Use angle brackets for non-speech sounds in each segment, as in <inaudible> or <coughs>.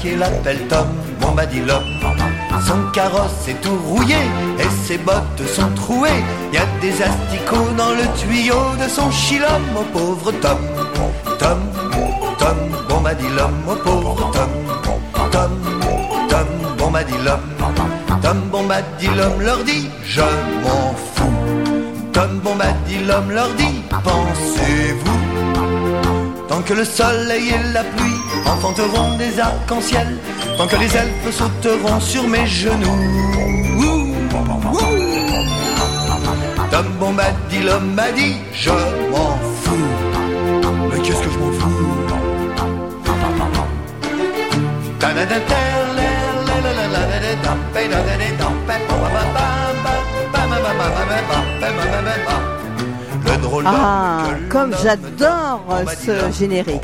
du quartier l'appellent Tom Bombadilom. Son carrosse est tout rouillé et ses bottes sont trouées. Y a des asticots dans le tuyau de son chilom, au pauvre Tom. Tom, Tom Bombadilom, au pauvre Tom. Tom, Tom Bombadilom. Tom Bombadilom leur dit Je m'en fous. Tom Bombadilom leur dit Pensez-vous Tant que le soleil et la pluie enfanteront des arcs-en-ciel, tant que les elfes sauteront sur mes genoux. Ouh, ouh. Tom Bombadilom m'a dit Je m'en fous. Mais qu'est-ce que je m'en fous? Que comme j'adore ce générique.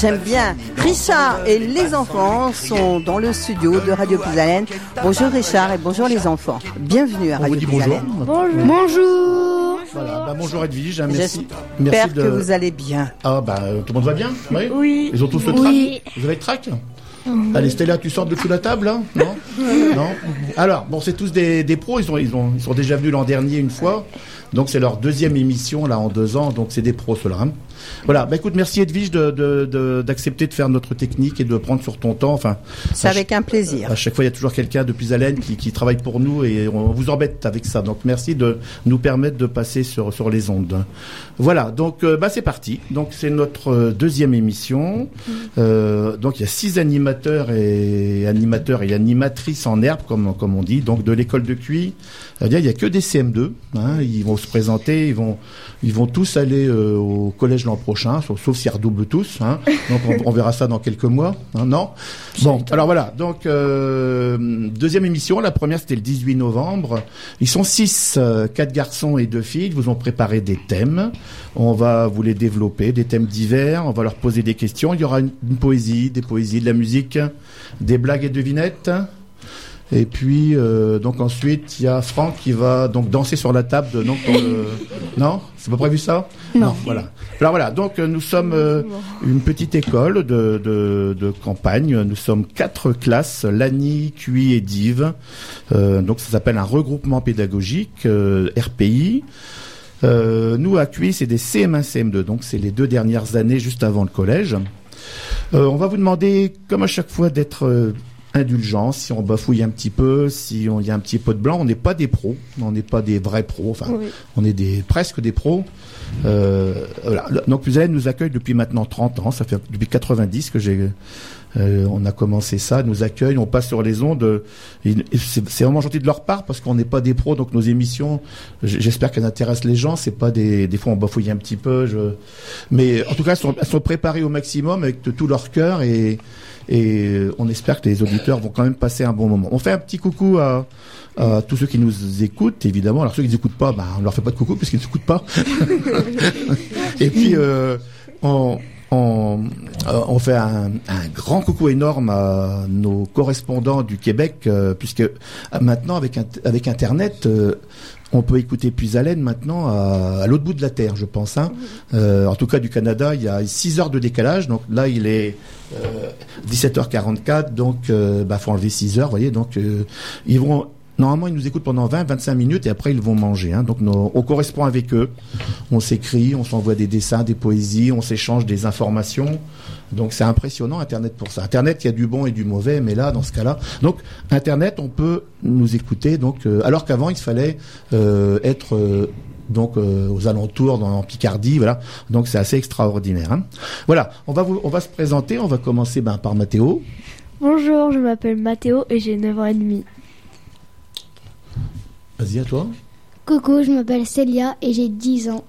J'aime bien. Richard et les enfants sont dans le studio de Radio Pisalène. Bonjour Richard et bonjour les enfants. Bienvenue à Radio dit bonjour. Pisalène. Bonjour. Voilà, bah, bonjour Edwige, hein, merci. J'espère Merci de... que vous allez bien. Ah bah euh, tout le monde va bien Oui. Oui. Ils ont tous le trac Oui. Vous avez le trac? Allez Stella, tu sors de sous la table hein Non? <laughs> Non? Alors, bon, c'est tous des, des pros, ils, ont, ils, ont, ils sont déjà venus l'an dernier une fois. Donc c'est leur deuxième émission là en deux ans, donc c'est des pros ceux-là. Voilà, bah écoute, merci Edwige de- de- de- d'accepter de, faire notre technique et de prendre sur ton temps. Enfin, C'est avec un plaisir. À chaque fois, il y a toujours quelqu'un de l'aine qui, qui travaille pour nous et on vous embête avec ça. Donc, merci de nous permettre de passer sur, sur les ondes. Voilà, donc euh, bah, c'est parti. Donc, c'est notre euh, deuxième émission. Euh, donc, il y a six animateurs et animateurs et animatrices en herbe, comme, comme on dit, donc de l'école de Cuy. Il n'y a que des CM2. Hein, ils vont se présenter, ils vont, ils vont tous aller euh, au collège l'an prochain, sauf, sauf s'ils redoublent tous. Hein. Donc, on, on verra ça dans quelques mois. hein, non? Bon, alors voilà. Donc, euh, deuxième émission. La première, c'était le 18 novembre. Ils sont six, euh, quatre garçons et deux filles. Ils vous ont préparé des thèmes. On va vous les développer, des thèmes divers. On va leur poser des questions. Il y aura une, une poésie, des poésies, de la musique, des blagues et devinettes. Et puis euh, donc ensuite il y a Franck qui va donc danser sur la table de, donc le- <laughs> non? C'est pas prévu ça? Non. voilà. Alors voilà donc euh, nous sommes euh, une petite école de, de, de campagne. Nous sommes quatre classes Lani, Cuy et Dive Euh, donc ça s'appelle un regroupement pédagogique euh, RPI euh, nous à Cuy c'est des CM1 CM2 donc c'est les deux dernières années juste avant le collège. Euh, on va vous demander, comme à chaque fois, d'être indulgent. Si on bafouille un petit peu, si on y a un petit peu de blanc, on n'est pas des pros, on n'est pas des vrais pros. Enfin, Oui. on est des presque des pros. Euh, voilà. Donc, vous allez nous accueille depuis maintenant 30 ans. Ça fait depuis 90 que j'ai. euh, on a commencé ça, nous accueille, on passe sur les ondes. C'est vraiment gentil de leur part parce qu'on n'est pas des pros, donc nos émissions, j'espère qu'elles intéressent les gens. C'est pas des, des fois on bafouille un petit peu, je... mais en tout cas elles sont, elles sont préparées au maximum avec de tout leur cœur et, et on espère que les auditeurs vont quand même passer un bon moment. On fait un petit coucou à, à tous ceux qui nous écoutent, évidemment. Alors ceux qui ne écoutent pas, bah, on leur fait pas de coucou puisqu'ils ne écoutent pas. <laughs> et puis euh, on, on, euh, on fait un, un grand coucou énorme à nos correspondants du Québec, euh, puisque maintenant avec, avec Internet, euh, on peut écouter Puisalène maintenant à, à l'autre bout de la Terre, je pense. Hein. Euh, en tout cas, du Canada, il y a 6 heures de décalage. Donc là, il est euh, 17h44. Donc, euh, bah, faut enlever 6 heures, voyez. Donc, euh, ils vont... Normalement, ils nous écoutent pendant 20-25 minutes et après, ils vont manger. Hein. Donc, on correspond avec eux. On s'écrit, on s'envoie des dessins, des poésies, on s'échange des informations. Donc, c'est impressionnant, Internet, pour ça. Internet, il y a du bon et du mauvais, mais là, dans ce cas-là... Donc, Internet, on peut nous écouter. Donc, euh, alors qu'avant, il fallait euh, être... euh, donc aux alentours dans en Picardie, voilà. Donc c'est assez extraordinaire. hein. Voilà, on va on va se présenter. On va commencer ben, par Mathéo. Bonjour, je m'appelle Mathéo et j'ai 9 ans et demi. Vas-y à toi. Coucou, je m'appelle Célia et j'ai 10 ans.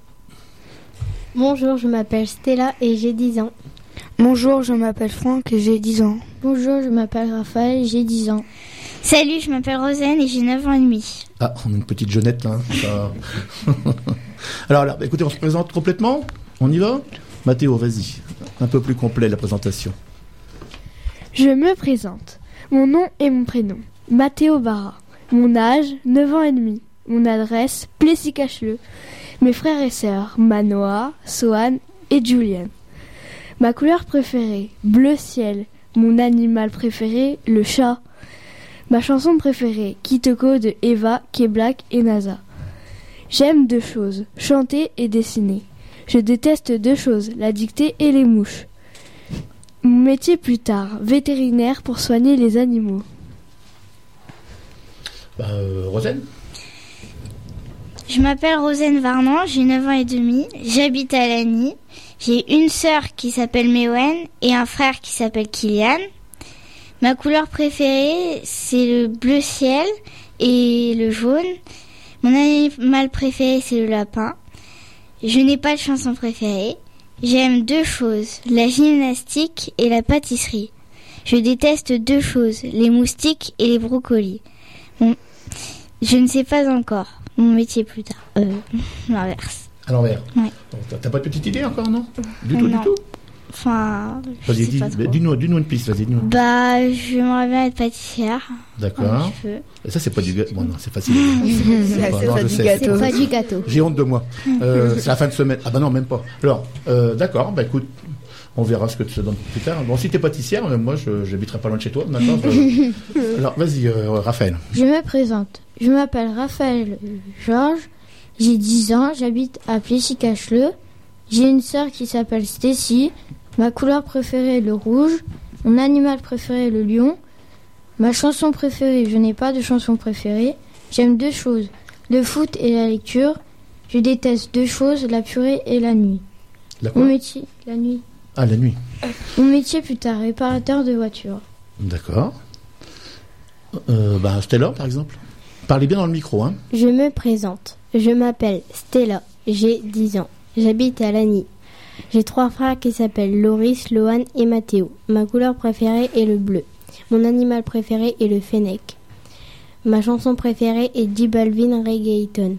Bonjour, je m'appelle Stella et j'ai 10 ans. Bonjour, je m'appelle Franck et j'ai 10 ans. Bonjour, je m'appelle Raphaël et j'ai 10 ans. Salut, je m'appelle Rosane et j'ai 9 ans et demi. Ah, on a une petite jeunette là. hein, ça. <laughs> alors, alors, écoutez, on se présente complètement? On y va? Mathéo, vas-y. Un peu plus complet la présentation. Je me présente. Mon nom et mon prénom. Mathéo Barra. Mon âge, 9 ans et demi. Mon adresse, Plessis-Cacheleux. Mes frères et sœurs, Manoa, Sohan, et Julian. Ma couleur préférée, bleu ciel. Mon animal préféré, le chat. Ma chanson préférée, Kitoko de Eva, K-Black et NASA. J'aime deux choses, chanter et dessiner. Je déteste deux choses, la dictée et les mouches. Mon métier plus tard, vétérinaire pour soigner les animaux. Bah, euh, Rosen Je m'appelle Rosane Varnan, j'ai 9 ans et demi, j'habite à Lagny. J'ai une sœur qui s'appelle Mewen et un frère qui s'appelle Kylian. Ma couleur préférée, c'est le bleu ciel et le jaune. Mon animal préféré, c'est le lapin. Je n'ai pas de chanson préférée. J'aime deux choses, la gymnastique et la pâtisserie. Je déteste deux choses, les moustiques et les brocolis. Je ne sais pas encore. Mon métier plus tard. Euh, <laughs> l'inverse. À l'envers. Ouais. Donc, t'as- pas de petite idée encore, non? Du tout, Non. du tout? Enfin, je Vas-y, sais dis- pas trop. dis-nous dis-nous une piste, vas-y, dis-nous. Bah, j'aimerais bien être pâtissière. D'accord. Et ça, c'est pas du gâteau. Bon, non, c'est facile. <laughs> C'est c'est non, je du sais. gâteau. C'est pas du gâteau. J'ai honte de moi. Euh, c'est la fin de semaine. Ah bah non, même pas. Alors, euh, d'accord, bah écoute, on verra ce que tu te donnes plus tard. Bon, si t'es pâtissière, euh, moi, je j'habiterai pas loin de chez toi, d'accord Euh, <laughs> Alors, vas-y, euh, Raphaël. Je me présente. Je m'appelle Raphaël Georges. J'ai 10 ans. J'habite à Plessis-Cacheleux. J'ai une sœur qui s'appelle Stacy. Ma couleur préférée est le rouge. Mon animal préféré est le lion. Ma chanson préférée, je n'ai pas de chanson préférée. J'aime deux choses, le foot et la lecture. Je déteste deux choses, la purée et la nuit. La Mon métier, la nuit. Ah, la nuit. Mon métier plus tard, réparateur de voitures. D'accord. Euh, bah, Stella, par exemple. Parlez bien dans le micro, hein. Je me présente. Je m'appelle Stella. J'ai 10 ans. J'habite à Lagny. J'ai trois frères qui s'appellent Loris, Lohan et Mathéo. Ma couleur préférée est le bleu. Mon animal préféré est le fennec. Ma chanson préférée est J Balvin Reggaeton.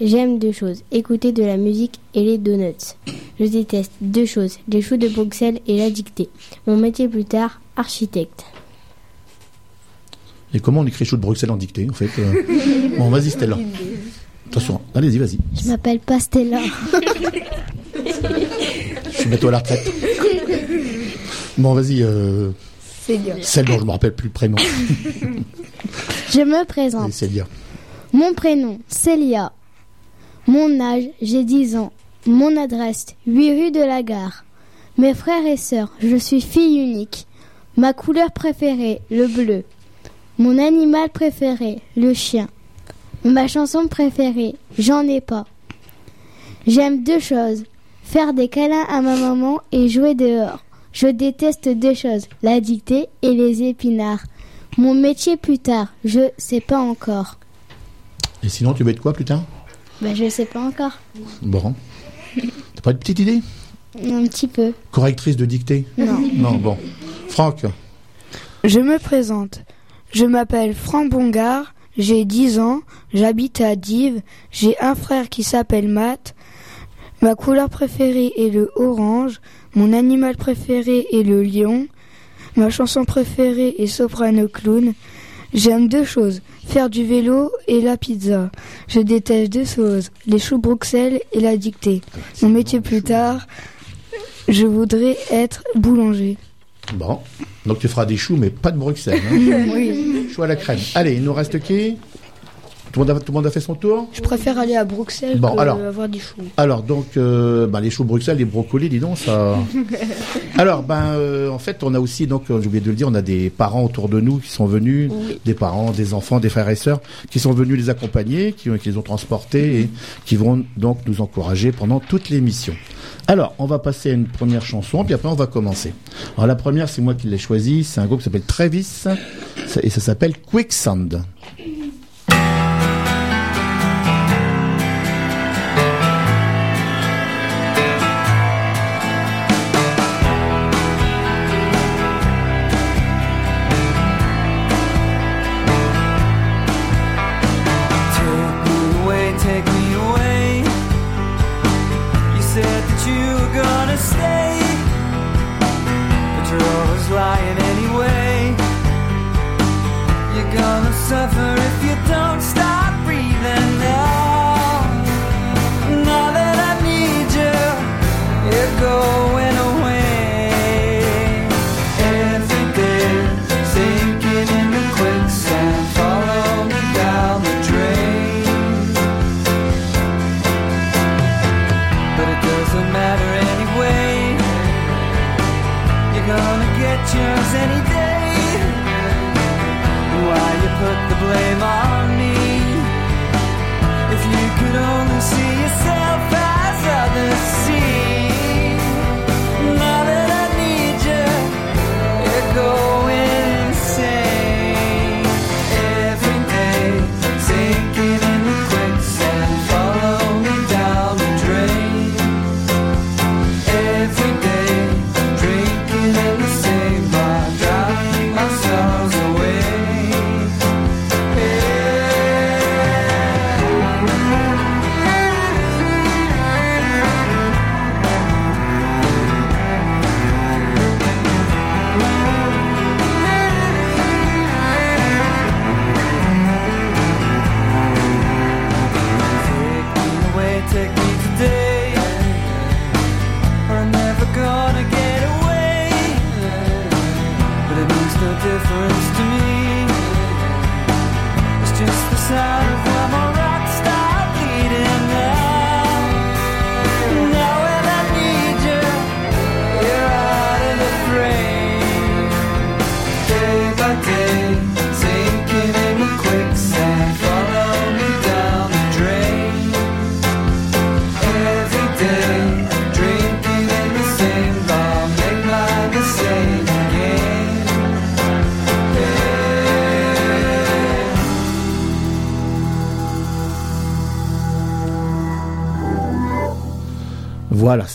J'aime deux choses, écouter de la musique et les donuts. Je déteste deux choses, les choux de Bruxelles et la dictée. Mon métier plus tard, architecte. Et comment on écrit chou de Bruxelles en dictée, en fait euh <laughs> Bon, vas-y, Stella. Attention, allez-y, vas-y. Je m'appelle pas Stella. Je suis bientôt à la retraite. Bon, vas-y, euh, celle dont je me rappelle plus le prénom. Je me présente. Allez, Célia. Mon prénom, Célia. Mon âge, j'ai 10 ans. Mon adresse, 8 rue de la Gare. Mes frères et sœurs, je suis fille unique. Ma couleur préférée, le bleu. Mon animal préféré, le chien. Ma chanson préférée, j'en ai pas. J'aime deux choses. Faire des câlins à ma maman et jouer dehors. Je déteste deux choses, la dictée et les épinards. Mon métier plus tard, je sais pas encore. Et sinon, tu veux être quoi plus tard? Bah, je sais pas encore. Bon. T'as pas de petite idée? Un petit peu. Correctrice de dictée? Non. Non, bon. Franck, Je me présente. Je m'appelle Franck Bongard, j'ai 10 ans, j'habite à Dives, j'ai un frère qui s'appelle Matt. Ma couleur préférée est le orange, mon animal préféré est le lion, ma chanson préférée est Soprano Clown. J'aime deux choses, faire du vélo et la pizza. Je déteste deux choses, les choux Bruxelles et la dictée. Mon métier plus tard, je voudrais être boulanger. bon. Donc tu feras des choux, mais pas de Bruxelles. Hein <laughs> Choux à la crème. Allez, il nous reste qui? Tout le, monde a, tout le monde a fait son tour? Je préfère aller à Bruxelles Bon, que alors. avoir des choux. Alors, donc, euh, bah, les choux Bruxelles, les brocolis, dis donc, ça... <laughs> Alors, ben, euh, en fait, on a aussi, donc, euh, j'ai oublié de le dire, on a des parents autour de nous qui sont venus, des parents, des enfants, des frères et sœurs, qui sont venus les accompagner, qui, ont- qui les ont transportés et qui vont donc nous encourager pendant toute l'émission. Alors, on va passer à une première chanson, puis après, on va commencer. Alors, la première, c'est moi qui l'ai choisie, c'est un groupe qui s'appelle Travis, et ça s'appelle Quicksand. never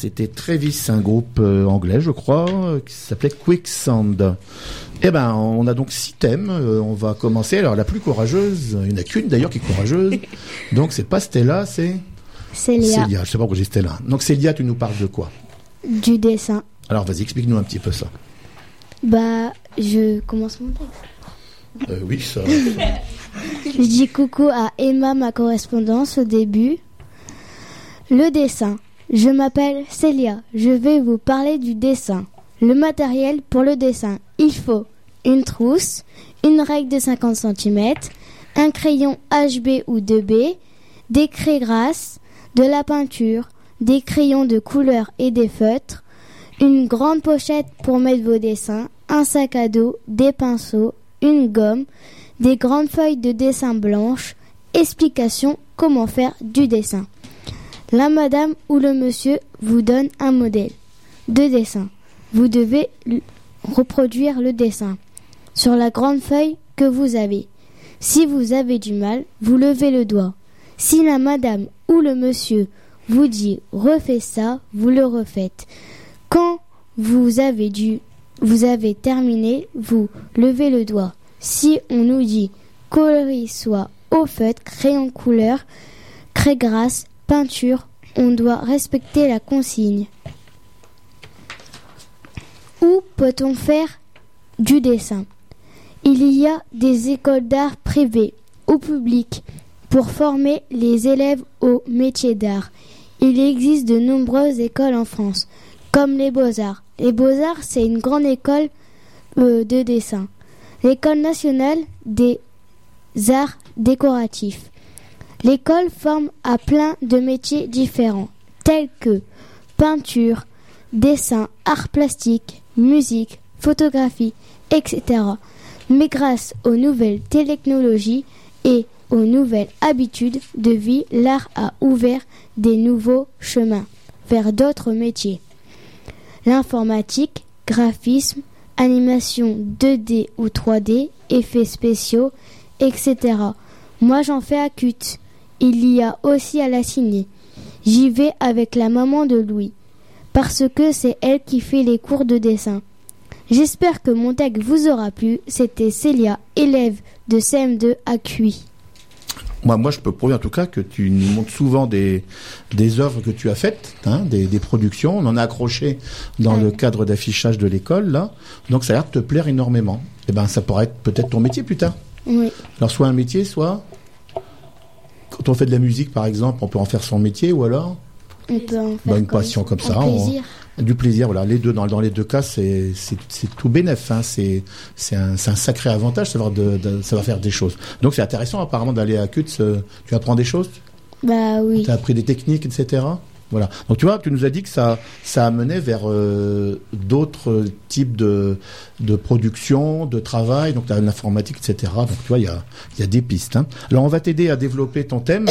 c'était Travis, un groupe euh, anglais, je crois, euh, qui s'appelait Quicksand. Eh ben, on a donc six thèmes. euh, on va commencer. Alors, la plus courageuse, il n'y en a qu'une d'ailleurs qui est courageuse. <laughs> donc, c'est pas Stella, c'est Célia, Célia. Je sais pas pourquoi j'ai Stella. Donc, Célia, tu nous parles de quoi? Du dessin. Alors, vas-y, explique-nous un petit peu ça. Bah, je commence mon texte. Oui, ça. Je dis coucou à Emma, ma correspondance au début. Le dessin. Je m'appelle Célia. Je vais vous parler du dessin. Le matériel pour le dessin. Il faut une trousse, une règle de 50 cm, un crayon HB ou 2B, des craies grasses, de la peinture, des crayons de couleur et des feutres, une grande pochette pour mettre vos dessins, un sac à dos, des pinceaux, une gomme, des grandes feuilles de dessin blanches, explication comment faire du dessin. La madame ou le monsieur vous donne un modèle de dessin. Vous devez reproduire le dessin sur la grande feuille que vous avez. Si vous avez du mal, vous levez le doigt. Si la madame ou le monsieur vous dit refais ça, vous le refaites. Quand vous avez dû, vous avez terminé, vous levez le doigt. Si on nous dit coloris soit au feutre, crayon couleur, craie grasse, peinture, on doit respecter la consigne. Où peut-on faire du dessin? Il y a des écoles d'art privées ou publiques pour former les élèves au métier d'art. Il existe de nombreuses écoles en France, comme les Beaux-Arts. Les Beaux-Arts, c'est une grande école euh, de dessin. L'école nationale des arts décoratifs. L'école forme à plein de métiers différents, tels que peinture, dessin, art plastique, musique, photographie, etc. Mais grâce aux nouvelles technologies et aux nouvelles habitudes de vie, l'art a ouvert des nouveaux chemins vers d'autres métiers. L'informatique, graphisme, animation 2D ou 3D, effets spéciaux, etc. Moi j'en fais à. Il y a aussi à la ciné. J'y vais avec la maman de Louis, parce que c'est elle qui fait les cours de dessin. J'espère que mon tag vous aura plu. C'était Célia, élève de CM2 à QI. Moi, moi, je peux prouver en tout cas que tu nous montres souvent des, des œuvres que tu as faites, hein, des, des productions. On en a accroché dans le cadre d'affichage de l'école, là. Donc, ça a l'air de te plaire énormément. Eh ben, ça pourrait être peut-être ton métier plus tard. Oui. Alors, soit un métier, soit quand on fait de la musique, par exemple, on peut en faire son métier, ou alors On peut en faire bah, une comme- passion comme en ça. on- plaisir. du plaisir, voilà. Les deux, dans, dans les deux cas, c'est tout bénef. Hein. C'est un, sacré avantage, savoir de, de savoir faire des choses. Donc c'est intéressant apparemment d'aller à CUTS. euh, Tu apprends des choses? Bah oui. Tu as appris des techniques, etc. Voilà. Donc tu vois, tu nous as dit que ça, ça amenait vers euh, d'autres types de, de production, de travail, donc l'informatique, etc. Donc tu vois, il y a, y a des pistes. hein. Alors on va t'aider à développer ton thème.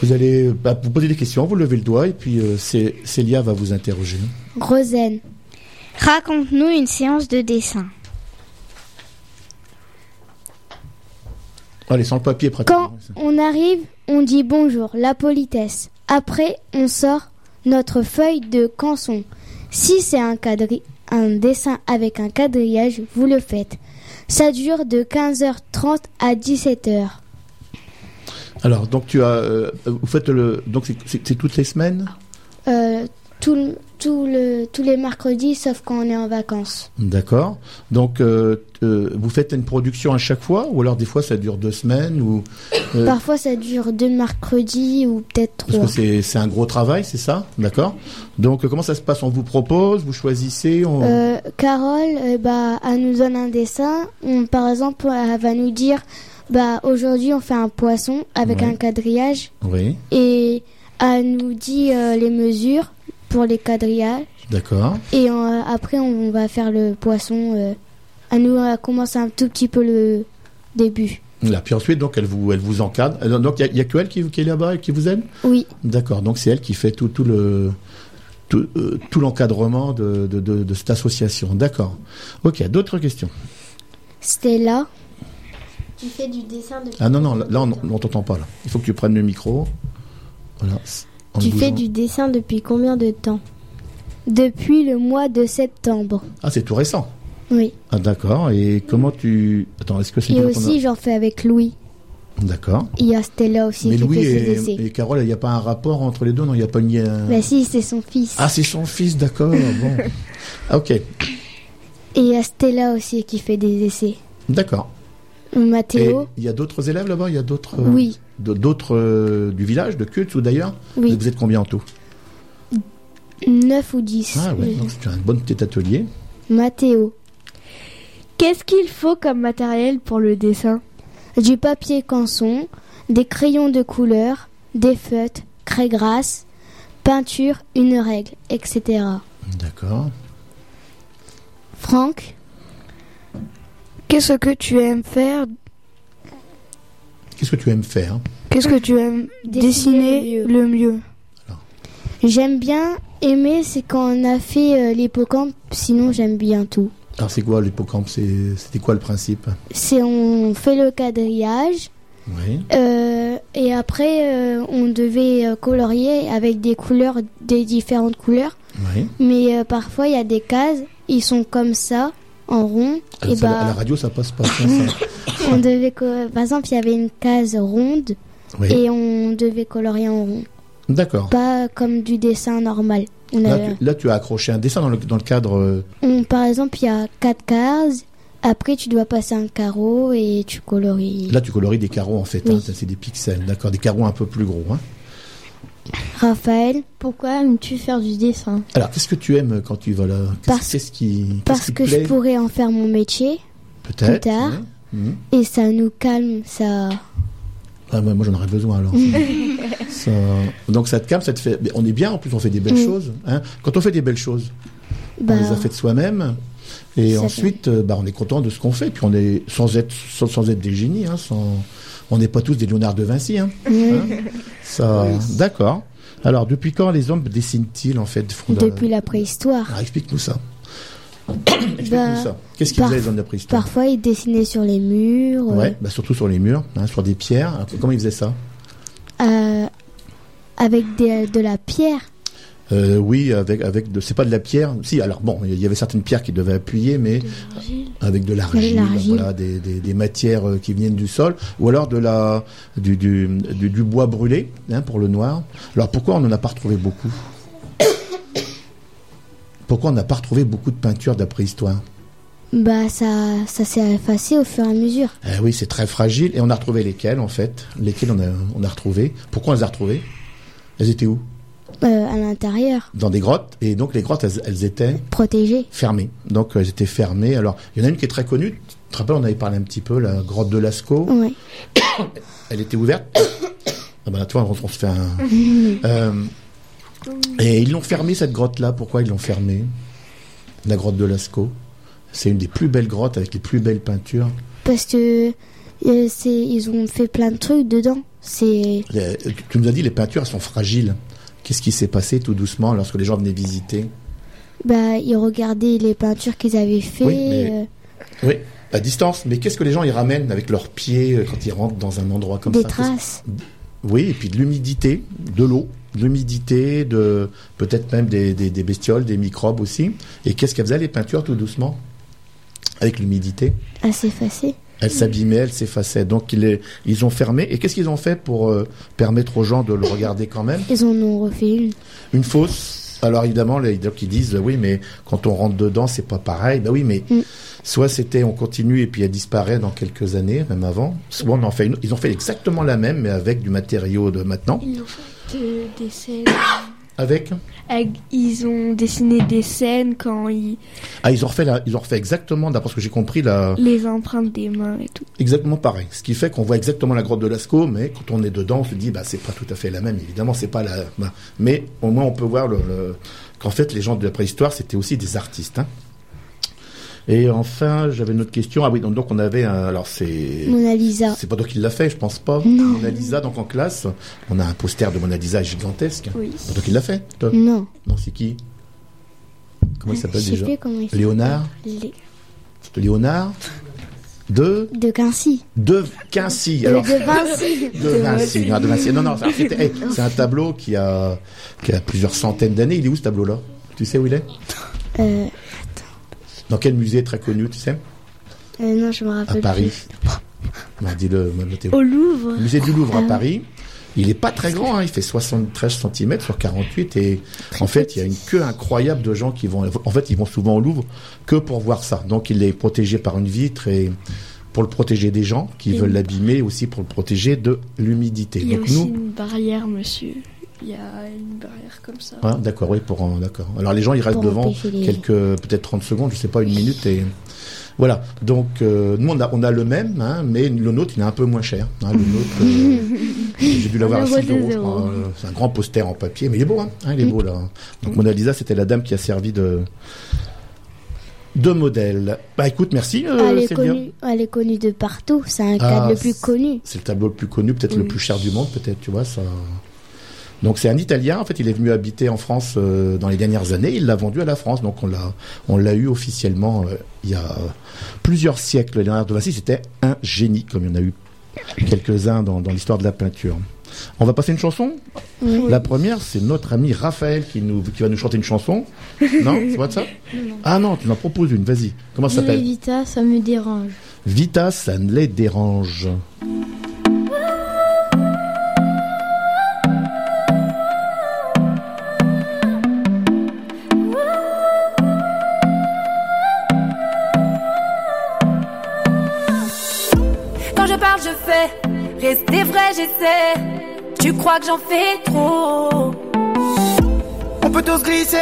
Vous allez bah, vous poser des questions, vous levez le doigt et puis euh, Célia va vous interroger. Rosen. Raconte-nous une séance de dessin. Allez, sans le papier pratiquement. Quand on arrive, on dit bonjour, la politesse. Après, on sort notre feuille de canson. Si c'est un, un dessin avec un quadrillage, vous le faites. Ça dure de 15h30 à 17h. Alors donc tu as, euh, vous faites le, donc c'est- toutes les semaines? Euh, tout, le- tout le, tous les mercredis, sauf quand on est en vacances. D'accord. Donc, euh, euh, vous faites une production à chaque fois, ou alors des fois ça dure deux semaines, ou euh, Parfois, ça dure deux mercredis ou peut-être parce trois. que c'est c'est un gros travail, c'est ça, d'accord. Donc, comment ça se passe? On vous propose, vous choisissez, on... Carole, bah, elle nous donne un dessin. On- par exemple, elle va nous dire, bah, aujourd'hui, on fait un poisson avec un quadrillage oui, et elle nous dit les mesures pour les quadrillages. d'accord. Et euh, après, on va faire le poisson. euh, elle nous elle commence un tout petit peu le début. Là, puis ensuite, donc elle vous, elle vous encadre. Euh, Donc, il y a, a que elle qui, qui est là-bas et qui vous aide. Oui, D'accord. Donc, c'est elle qui fait tout, tout le tout, euh, tout l'encadrement de, de, de, de cette association. D'accord. Ok. D'autres questions? Stella. Tu fais du dessin de Ah non non, là, là, on on t'entend pas là. Il faut que tu prennes le micro. Voilà. Tu fais du dessin depuis combien de temps Depuis le mois de septembre. Ah, c'est tout récent. Oui. Ah, d'accord. Et comment tu. Attends, est-ce que c'est Et aussi, j'en fais avec Louis. D'accord. Il y a Stella aussi Mais qui Louis fait ses et, et Carole, il n'y a pas un rapport entre les deux Non, il n'y a pas une. Bah si, c'est son fils. Ah, c'est son fils, d'accord. bon. <laughs> Ah, ok. Et il y a Stella aussi qui fait des essais. D'accord. Mathéo, il y a d'autres élèves là-bas Il y a d'autres. euh, oui, D'autres euh, du village, de Kutz ou d'ailleurs oui, Vous êtes combien en tout 9 ou 10. Ah, ouais. Donc, c'est un bon petit atelier. Mathéo, Qu'est-ce qu'il faut comme matériel pour le dessin? Du papier canson, des crayons de couleur, des feutres, craie grasse, peinture, une règle, etc. D'accord. Franck, Qu'est-ce que tu aimes faire? Qu'est-ce que tu aimes faire? Qu'est-ce que tu aimes Dessiner dessiner le mieux j'aime bien aimer, c'est quand on a fait euh, l'hippocampe, sinon j'aime bien tout. Alors, c'est quoi l'hippocampe? C'était quoi le principe? C'est on fait le quadrillage, Oui. Euh, et après, euh, on devait colorier avec des couleurs, des différentes couleurs. Oui. Mais euh, parfois, il y a des cases, ils sont comme ça, en rond. Ah, et ça, À la bah, radio, ça passe pas. ça, ça. <laughs> on devait, par exemple, il y avait une case ronde Oui. et on devait colorier en rond, D'accord. pas comme du dessin normal. On Là avait- tu, là, tu as accroché un dessin dans le, dans le cadre. euh, on- par exemple, il y a quatre cases. Après, tu dois passer un carreau et tu colories. Là, tu colories des carreaux en fait. Oui. hein, ça, c'est des pixels. D'accord. Des carreaux un peu plus gros. Hein. Raphaël, Pourquoi aimes-tu faire du dessin Alors, qu'est-ce que tu aimes quand tu vas là Parce- qui, parce qui que je pourrais en faire mon métier Peut-être. plus tard. Mhm. et ça nous calme, ça. Ah, bah, moi, j'en aurais besoin alors. <laughs> Ça- Donc, ça te calme, ça te fait. On est bien. En plus, on fait des belles choses. Hein. Quand on fait des belles choses, Bah, on les a faites soi-même. Et Ça ensuite, euh, bah, on est content de ce qu'on fait. Puis on est sans être sans, sans être des génies. Hein, sans... On n'est pas tous des Léonard de Vinci. Hein. Hein <laughs> Ça, d'accord. Alors, depuis quand les hommes dessinent-ils en fait Depuis la préhistoire. Ah, explique-nous ça. <coughs> explique-nous Bah, ça. Qu'est-ce qu'ils faisaient les hommes de la préhistoire Parfois, ils dessinaient sur les murs, euh, Ouais, bah, surtout sur les murs, hein, sur des pierres. Alors, Comment ils faisaient ça? Euh, avec des- de la pierre. Euh, Oui, avec avec de, c'est pas de la pierre. Si, alors bon, il y avait certaines pierres qui devaient appuyer, mais avec de l'argile, voilà, des, des, des matières euh, qui viennent du sol, ou alors de la du du, du, du bois brûlé, hein, pour le noir. Alors pourquoi on n'en a pas retrouvé beaucoup <coughs> Pourquoi on n'a pas retrouvé beaucoup de peintures de la préhistoire Bah, ça, ça s'est effacé au fur et à mesure. Eh oui, c'est très fragile. Et on a retrouvé lesquelles, en fait? Lesquelles on a, on a retrouvé Pourquoi on les a retrouvées? Elles étaient où? Euh, à l'intérieur, Dans des grottes. Et donc, les grottes, elles, elles étaient protégé. fermées. Donc, elles étaient fermées. Alors, il y en a une qui est très connue. Tu te rappelles, on avait parlé un petit peu, la grotte de Lascaux. Ouais. <coughs> Elle était ouverte. <coughs> ah ben, tu vois, on, se fait un... <laughs> Euh, Et ils l'ont fermé cette grotte-là. Pourquoi ils l'ont fermée La grotte de Lascaux? C'est une des plus belles grottes avec les plus belles peintures. Parce que euh, c'est, ils ont fait plein de trucs dedans. C'est Tu nous as dit les peintures elles sont fragiles. Qu'est-ce qui s'est passé tout doucement lorsque les gens venaient visiter bah ils regardaient les peintures qu'ils avaient fait. Oui, mais- euh, Oui, à distance. Mais qu'est-ce que les gens y ramènent avec leurs pieds euh, quand ils rentrent dans un endroit comme des ça? Traces. Oui, et puis de l'humidité, de l'eau, de l'humidité, de peut-être même des, des, des bestioles, des microbes aussi. Et qu'est-ce qu'elles faisaient les peintures tout doucement? Avec l'humidité, à s'effacer. Elles s'abîmaient, elles s'effaçaient. Donc ils, les- ils ont fermé. Et qu'est-ce qu'ils ont fait pour euh, permettre aux gens de le regarder quand même? Ils en ont refait une. Une fosse. Alors évidemment, les ils disent oui, mais quand on rentre dedans, c'est pas pareil. Ben oui, mais Mm. soit c'était on continue et puis elle disparaît dans quelques années, même avant. Soit on en fait une. Ils ont fait exactement la même, mais avec du matériau de maintenant. Ils ont fait des scènes. Avec Ils ont dessiné des scènes quand ils. ah ils ont refait la, ils ont refait exactement d'après ce que j'ai compris la Les empreintes des mains et tout. exactement pareil. Ce qui fait qu'on voit exactement la grotte de Lascaux, mais quand on est dedans, on se dit bah c'est pas tout à fait la même. Évidemment, c'est pas la. bah, mais au moins on peut voir le, le- qu'en fait les gens de la préhistoire c'était aussi des artistes. hein. Et enfin, j'avais une autre question. Ah oui, donc, donc on avait un, alors c'est Mona Lisa. c'est pas toi qui l'a fait, je pense pas. Non. Mona Lisa, donc en classe, on a un poster de Mona Lisa gigantesque. Oui. C'est pas toi qui l'a fait, toi Non. Non, c'est qui Comment il s'appelle déjà plus comment il. Léonard Lé- Léonard de De Quincy. de Quincy. De, Alors de Vinci. <laughs> de Vinci, non, de Vinci. Non, hey, <laughs> c'est un tableau qui a, qui a plusieurs centaines d'années. Il est où ce tableau-là? Tu sais où il est? Euh, Dans quel musée très connu, tu sais euh, non, je me À rappelle. Paris. plus. <laughs> Non, dis-le. Au Louvre. Le musée du Louvre à Ah. Paris. Il est pas très grand, hein, il fait 73 cm sur 48 et en fait il y a une queue incroyable de gens qui vont. En fait ils vont souvent au Louvre que pour voir ça. Donc il est protégé par une vitre et pour le protéger des gens qui Et veulent l'abimer aussi pour le protéger de l'humidité. Il y a Donc aussi nous, une barrière, monsieur. Il y a une barrière comme ça. Ah, d'accord, oui, pour d'accord. Alors les gens ils restent Pour devant les- quelques peut-être 30 secondes, je sais pas une minute et voilà. Donc euh, nous on a on a le même, hein, mais le nôtre il est un peu moins cher. hein, le nôtre, euh, <laughs> j'ai dû l'avoir à Un 6 euro, euros. euh, C'est un grand poster en papier, mais il est beau, hein, hein, il est beau là. Donc Mona Lisa c'était la dame qui a servi de de modèle. Bah écoute, merci euh, elle, est connue, elle est connue de partout. C'est un Ah, cadre le plus connu. C'est le tableau le plus connu, peut-être le Oui. plus cher du monde, peut-être, tu vois, ça. Donc c'est un Italien, en fait, il est venu habiter en France euh, dans les dernières années, il l'a vendu à la France, donc on l'a, on l'a eu officiellement euh, il y a plusieurs siècles. Léonard de Vinci, c'était un génie, comme il y en a eu quelques-uns dans, dans l'histoire de la peinture. On va passer une chanson? Oui. La première, c'est notre ami Raphaël qui nous, qui va nous chanter une chanson. <laughs> Non, c'est pas de ça? Ah non, tu m'en proposes une. Vas-y. Comment ça s'appelle? Vita, ça me dérange. Vita, ça ne les dérange. Je fais. Rester vrai, j'essaie. Tu crois que j'en fais trop? On peut tous glisser,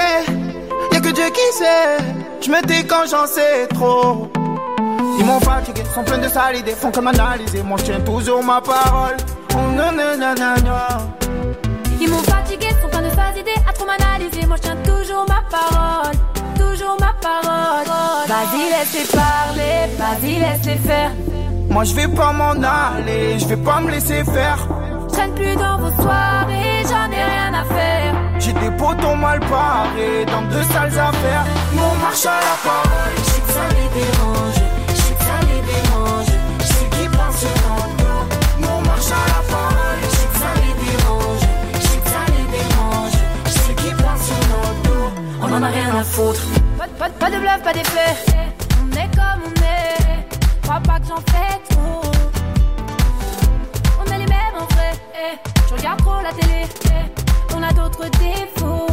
y'a que Dieu qui sait. Je me dis quand j'en sais trop. Ils m'ont fatigué, sont pleins de sales idées, font comme analyser. Moi je tiens toujours ma parole. Oh, non, non, non, non, non. Ils m'ont fatigué, sont plein de fausses idées à trop m'analyser. Moi, je tiens toujours ma parole. Toujours ma parole. Vas-y, laisse-les parler. Vas-y, laisse-les faire. Moi je vais pas m'en aller, je vais pas me laisser faire. Je traîne plus dans vos soirées, j'en ai rien à faire. J'ai des potons mal parés dans de sales affaires. Mon marche à la parole, je sais que ça les dérange. Je sais que ça les dérange. Je sais qu'ils pensent en. Mon marche à la parole, je sais que ça les dérange. Je sais que ça les dérange. Je sais qu'ils pensent en. On en a rien à foutre. Pas, pas, pas de bluff, pas d'effet. On est comme on est. Crois pas que j'en fais trop. On est les mêmes en vrai. eh. Je regarde trop la télé. eh. On a d'autres défauts.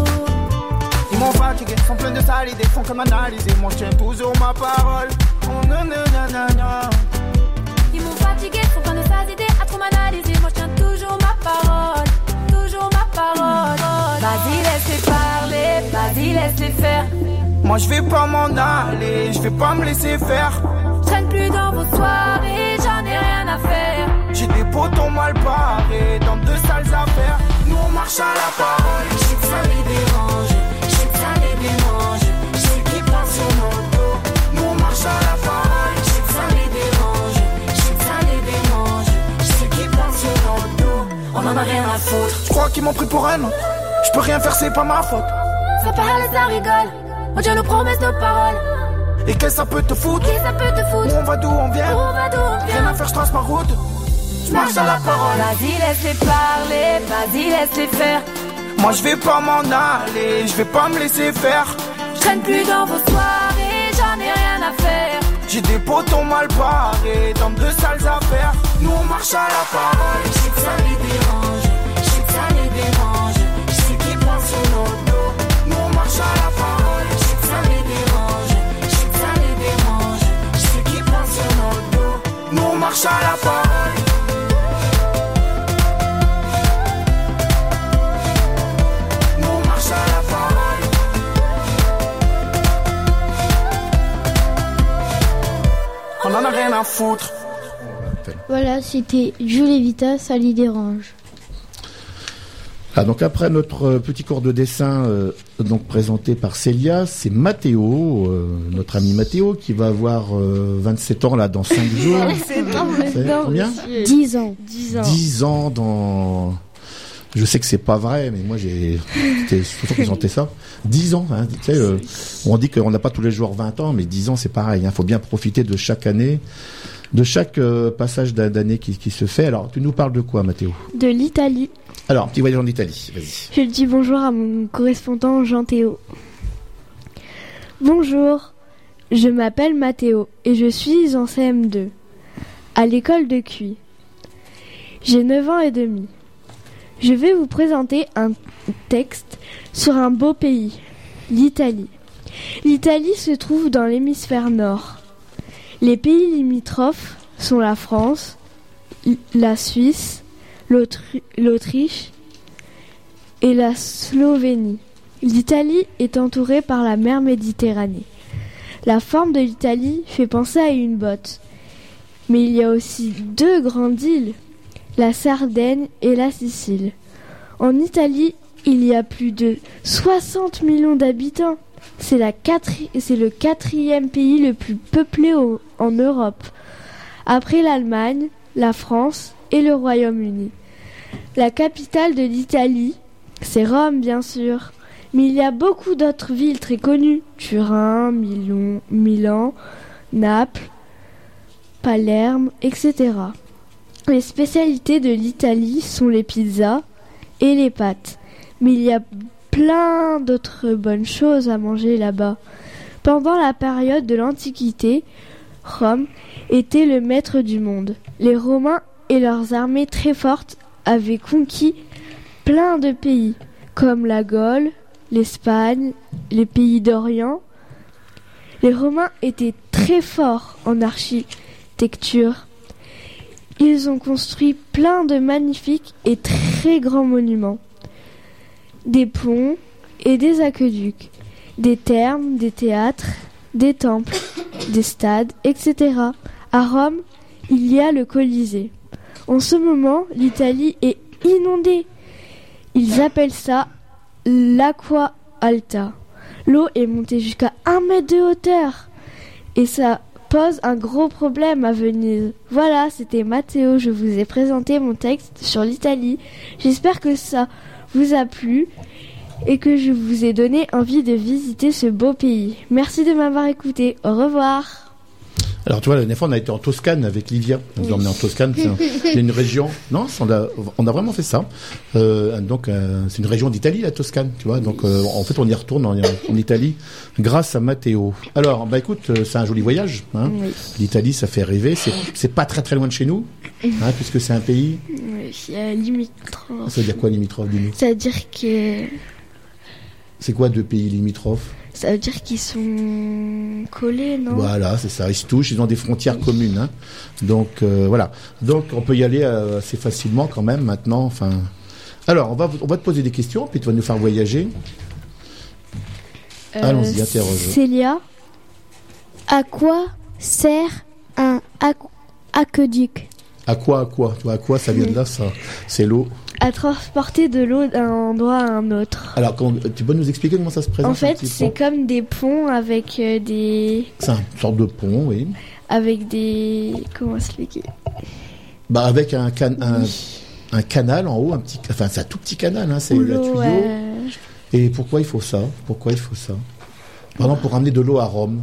Ils m'ont fatigué, sont pleins de sales idées, font comme analyser. Moi je tiens toujours ma parole. Oh, non, non, non, non, non. Ils m'ont fatigué, sont plein de fausses idées à trop m'analyser. Moi je tiens toujours ma parole. Toujours ma parole. Vas-y, laisse-les parler. Vas-y, laisse-les faire. Moi je vais pas m'en aller, je vais pas me laisser faire traîne plus dans vos soirées, j'en ai rien à faire. J'ai des potons mal barrés dans deux sales affaires. Nous on marche à la parole, je suis ça les dérange, je suis ça les mélange, je qui passe sur mon. Nous on marche à la parole, je suis ça les dérange, je suis ça les mélange, je qui passe sur mon. On en a rien à foutre. Je crois qu'ils m'ont pris pour un autre. Je peux rien faire, c'est pas ma faute. Ça parle, ça rigole. On tient nos promesses de parole. Et qu'est-ce que ça peut te foutre Qui ça peut te Où on va d'où on vient Où on va d'où on Rien vient à faire, je trace ma route. Je marche à la parole. Vas-y, laisse-les parler. Vas-y, laisse-les faire. Moi je vais pas m'en aller, je vais pas me laisser faire. Je traîne plus dans vos soirées. J'en ai rien à faire. J'ai des potons mal barrés dans de sales affaires. Nous on marche à la parole. Je sais que ça les dérange. Je sais que ça les dérange. Marche à la. Nous on en a rien à foutre. Voilà, c'était Julie Vita, ça les dérange. Ah, donc après notre euh, petit cours de dessin euh, donc présenté par Célia, c'est Mathéo, euh, notre ami Mathéo, qui va avoir euh, 27 ans là dans 5 <laughs> jours. C'est énorme, C'est énorme, combien monsieur. 10 ans. 10 ans. 10 ans dans... Je sais que c'est pas vrai, mais moi j'ai toujours présenté ça. 10 ans, hein, tu sais, euh, on dit qu'on n'a pas tous les jours 20 ans, mais 10 ans c'est pareil. Il faut bien profiter de chaque année, de chaque euh, passage d'année qui, qui se fait. Alors, tu nous parles de quoi, Mathéo De l'Italie. Alors, petit voyage en Italie, vas-y. Je dis bonjour à mon correspondant Jean-Théo. Bonjour, je m'appelle Mathéo et je suis en CM2 à l'école de Cuy. J'ai 9 ans et demi. Je vais vous présenter un texte sur un beau pays, l'Italie. L'Italie se trouve dans l'hémisphère nord. Les pays limitrophes sont la France, la Suisse, l'Autriche et la Slovénie. L'Italie est entourée par la mer Méditerranée. La forme de l'Italie fait penser à une botte. Mais il y a aussi deux grandes îles, la Sardaigne et la Sicile. En Italie, il y a plus de 60 millions d'habitants. C'est le quatrième pays le plus peuplé en Europe, après l'Allemagne, la France et le Royaume-Uni. La capitale de l'Italie, c'est Rome bien sûr, mais il y a beaucoup d'autres villes très connues, Turin, Milan, Milan Naples, Palerme, etc. Les spécialités de l'Italie sont les pizzas et les pâtes, mais il y a plein d'autres bonnes choses à manger là-bas. Pendant la période de l'Antiquité, Rome était le maître du monde. Les Romains et leurs armées très fortes avaient conquis plein de pays, comme la Gaule, l'Espagne, les pays d'Orient. Les Romains étaient très forts en architecture. Ils ont construit plein de magnifiques et très grands monuments. Des ponts et des aqueducs, des thermes, des théâtres, des temples, des stades, etc. À Rome, il y a le Colisée. En ce moment, l'Italie est inondée. Ils appellent ça l'aqua alta. L'eau est montée jusqu'à un mètre de hauteur. Et ça pose un gros problème à Venise. Voilà, c'était Matteo. Je vous ai présenté mon texte sur l'Italie. J'espère que ça vous a plu et que je vous ai donné envie de visiter ce beau pays. Merci de m'avoir écouté. Au revoir. Alors tu vois, la dernière fois on a été en Toscane avec Livia. On nous a emmené en Toscane, c'est un- <laughs> c'est une région. Non, on a, on a vraiment fait ça. Euh, donc euh, c'est une région d'Italie, la Toscane, tu vois. Donc euh, en fait on y retourne en, en Italie grâce à Matteo. Alors bah écoute, euh, c'est un joli voyage. Hein. Oui. L'Italie, ça fait rêver. C'est pas très très loin de chez nous, hein, puisque c'est un pays. Oui, limitrophe. Ça veut dire quoi limitrophe Ça veut dire que C'est quoi deux pays limitrophes? Ça veut dire qu'ils sont collés, non? Voilà, c'est ça. Ils se touchent, ils ont des frontières communes. hein. Donc euh, voilà. Donc on peut y aller euh, assez facilement quand même maintenant. Enfin. Alors on va on va te poser des questions, puis tu vas nous faire voyager. Allons-y, interroge. Euh, Célia, À quoi sert un aqu- aqueduc? À quoi, à quoi? Tu vois, à quoi ça vient de là Ça, c'est l'eau. à transporter de l'eau d'un endroit à un autre. Alors, tu peux nous expliquer comment ça se présente En fait, c'est comme des ponts avec euh, des C'est une sorte de pont, oui. avec des comment expliquer? Bah avec un can, un, un canal en haut, un petit, enfin c'est un tout petit canal, hein, c'est le tuyau. ouais. Et pourquoi il faut ça? Pourquoi il faut ça? Par exemple, pour ramener de l'eau à Rome.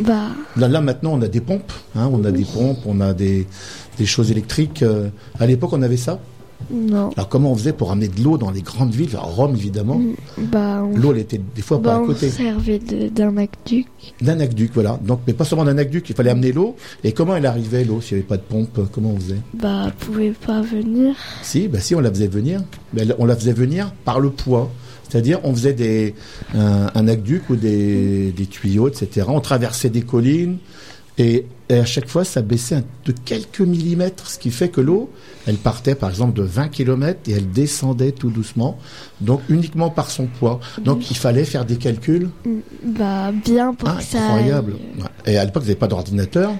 Bah, là, là, maintenant, on a des pompes, hein, on a des pompes, on a des, des choses électriques. euh, à l'époque, on avait ça. non. Alors comment on faisait pour ramener de l'eau dans les grandes villes À Rome, évidemment. Bah, on, L'eau, elle était des fois bah, pas à on côté. servait de- d'un aqueduc. D'un aqueduc, voilà. Donc, mais pas seulement d'un aqueduc, il fallait amener l'eau. Et comment elle arrivait, l'eau, s'il n'y avait pas de pompe Comment on faisait Bah, pouvait pas venir. Si, bah si, on la faisait venir. Mais on la faisait venir par le poids. C'est-à-dire, on faisait des, un, un aqueduc ou des, des tuyaux, etc. On traversait des collines et, et à chaque fois, ça baissait de quelques millimètres, ce qui fait que l'eau, elle partait par exemple de 20 km et elle descendait tout doucement, donc uniquement par son poids. Donc, il fallait faire des calculs Bah, bien pour que ça. aille. Ouais. Et à l'époque, ils n'avaient pas d'ordinateur.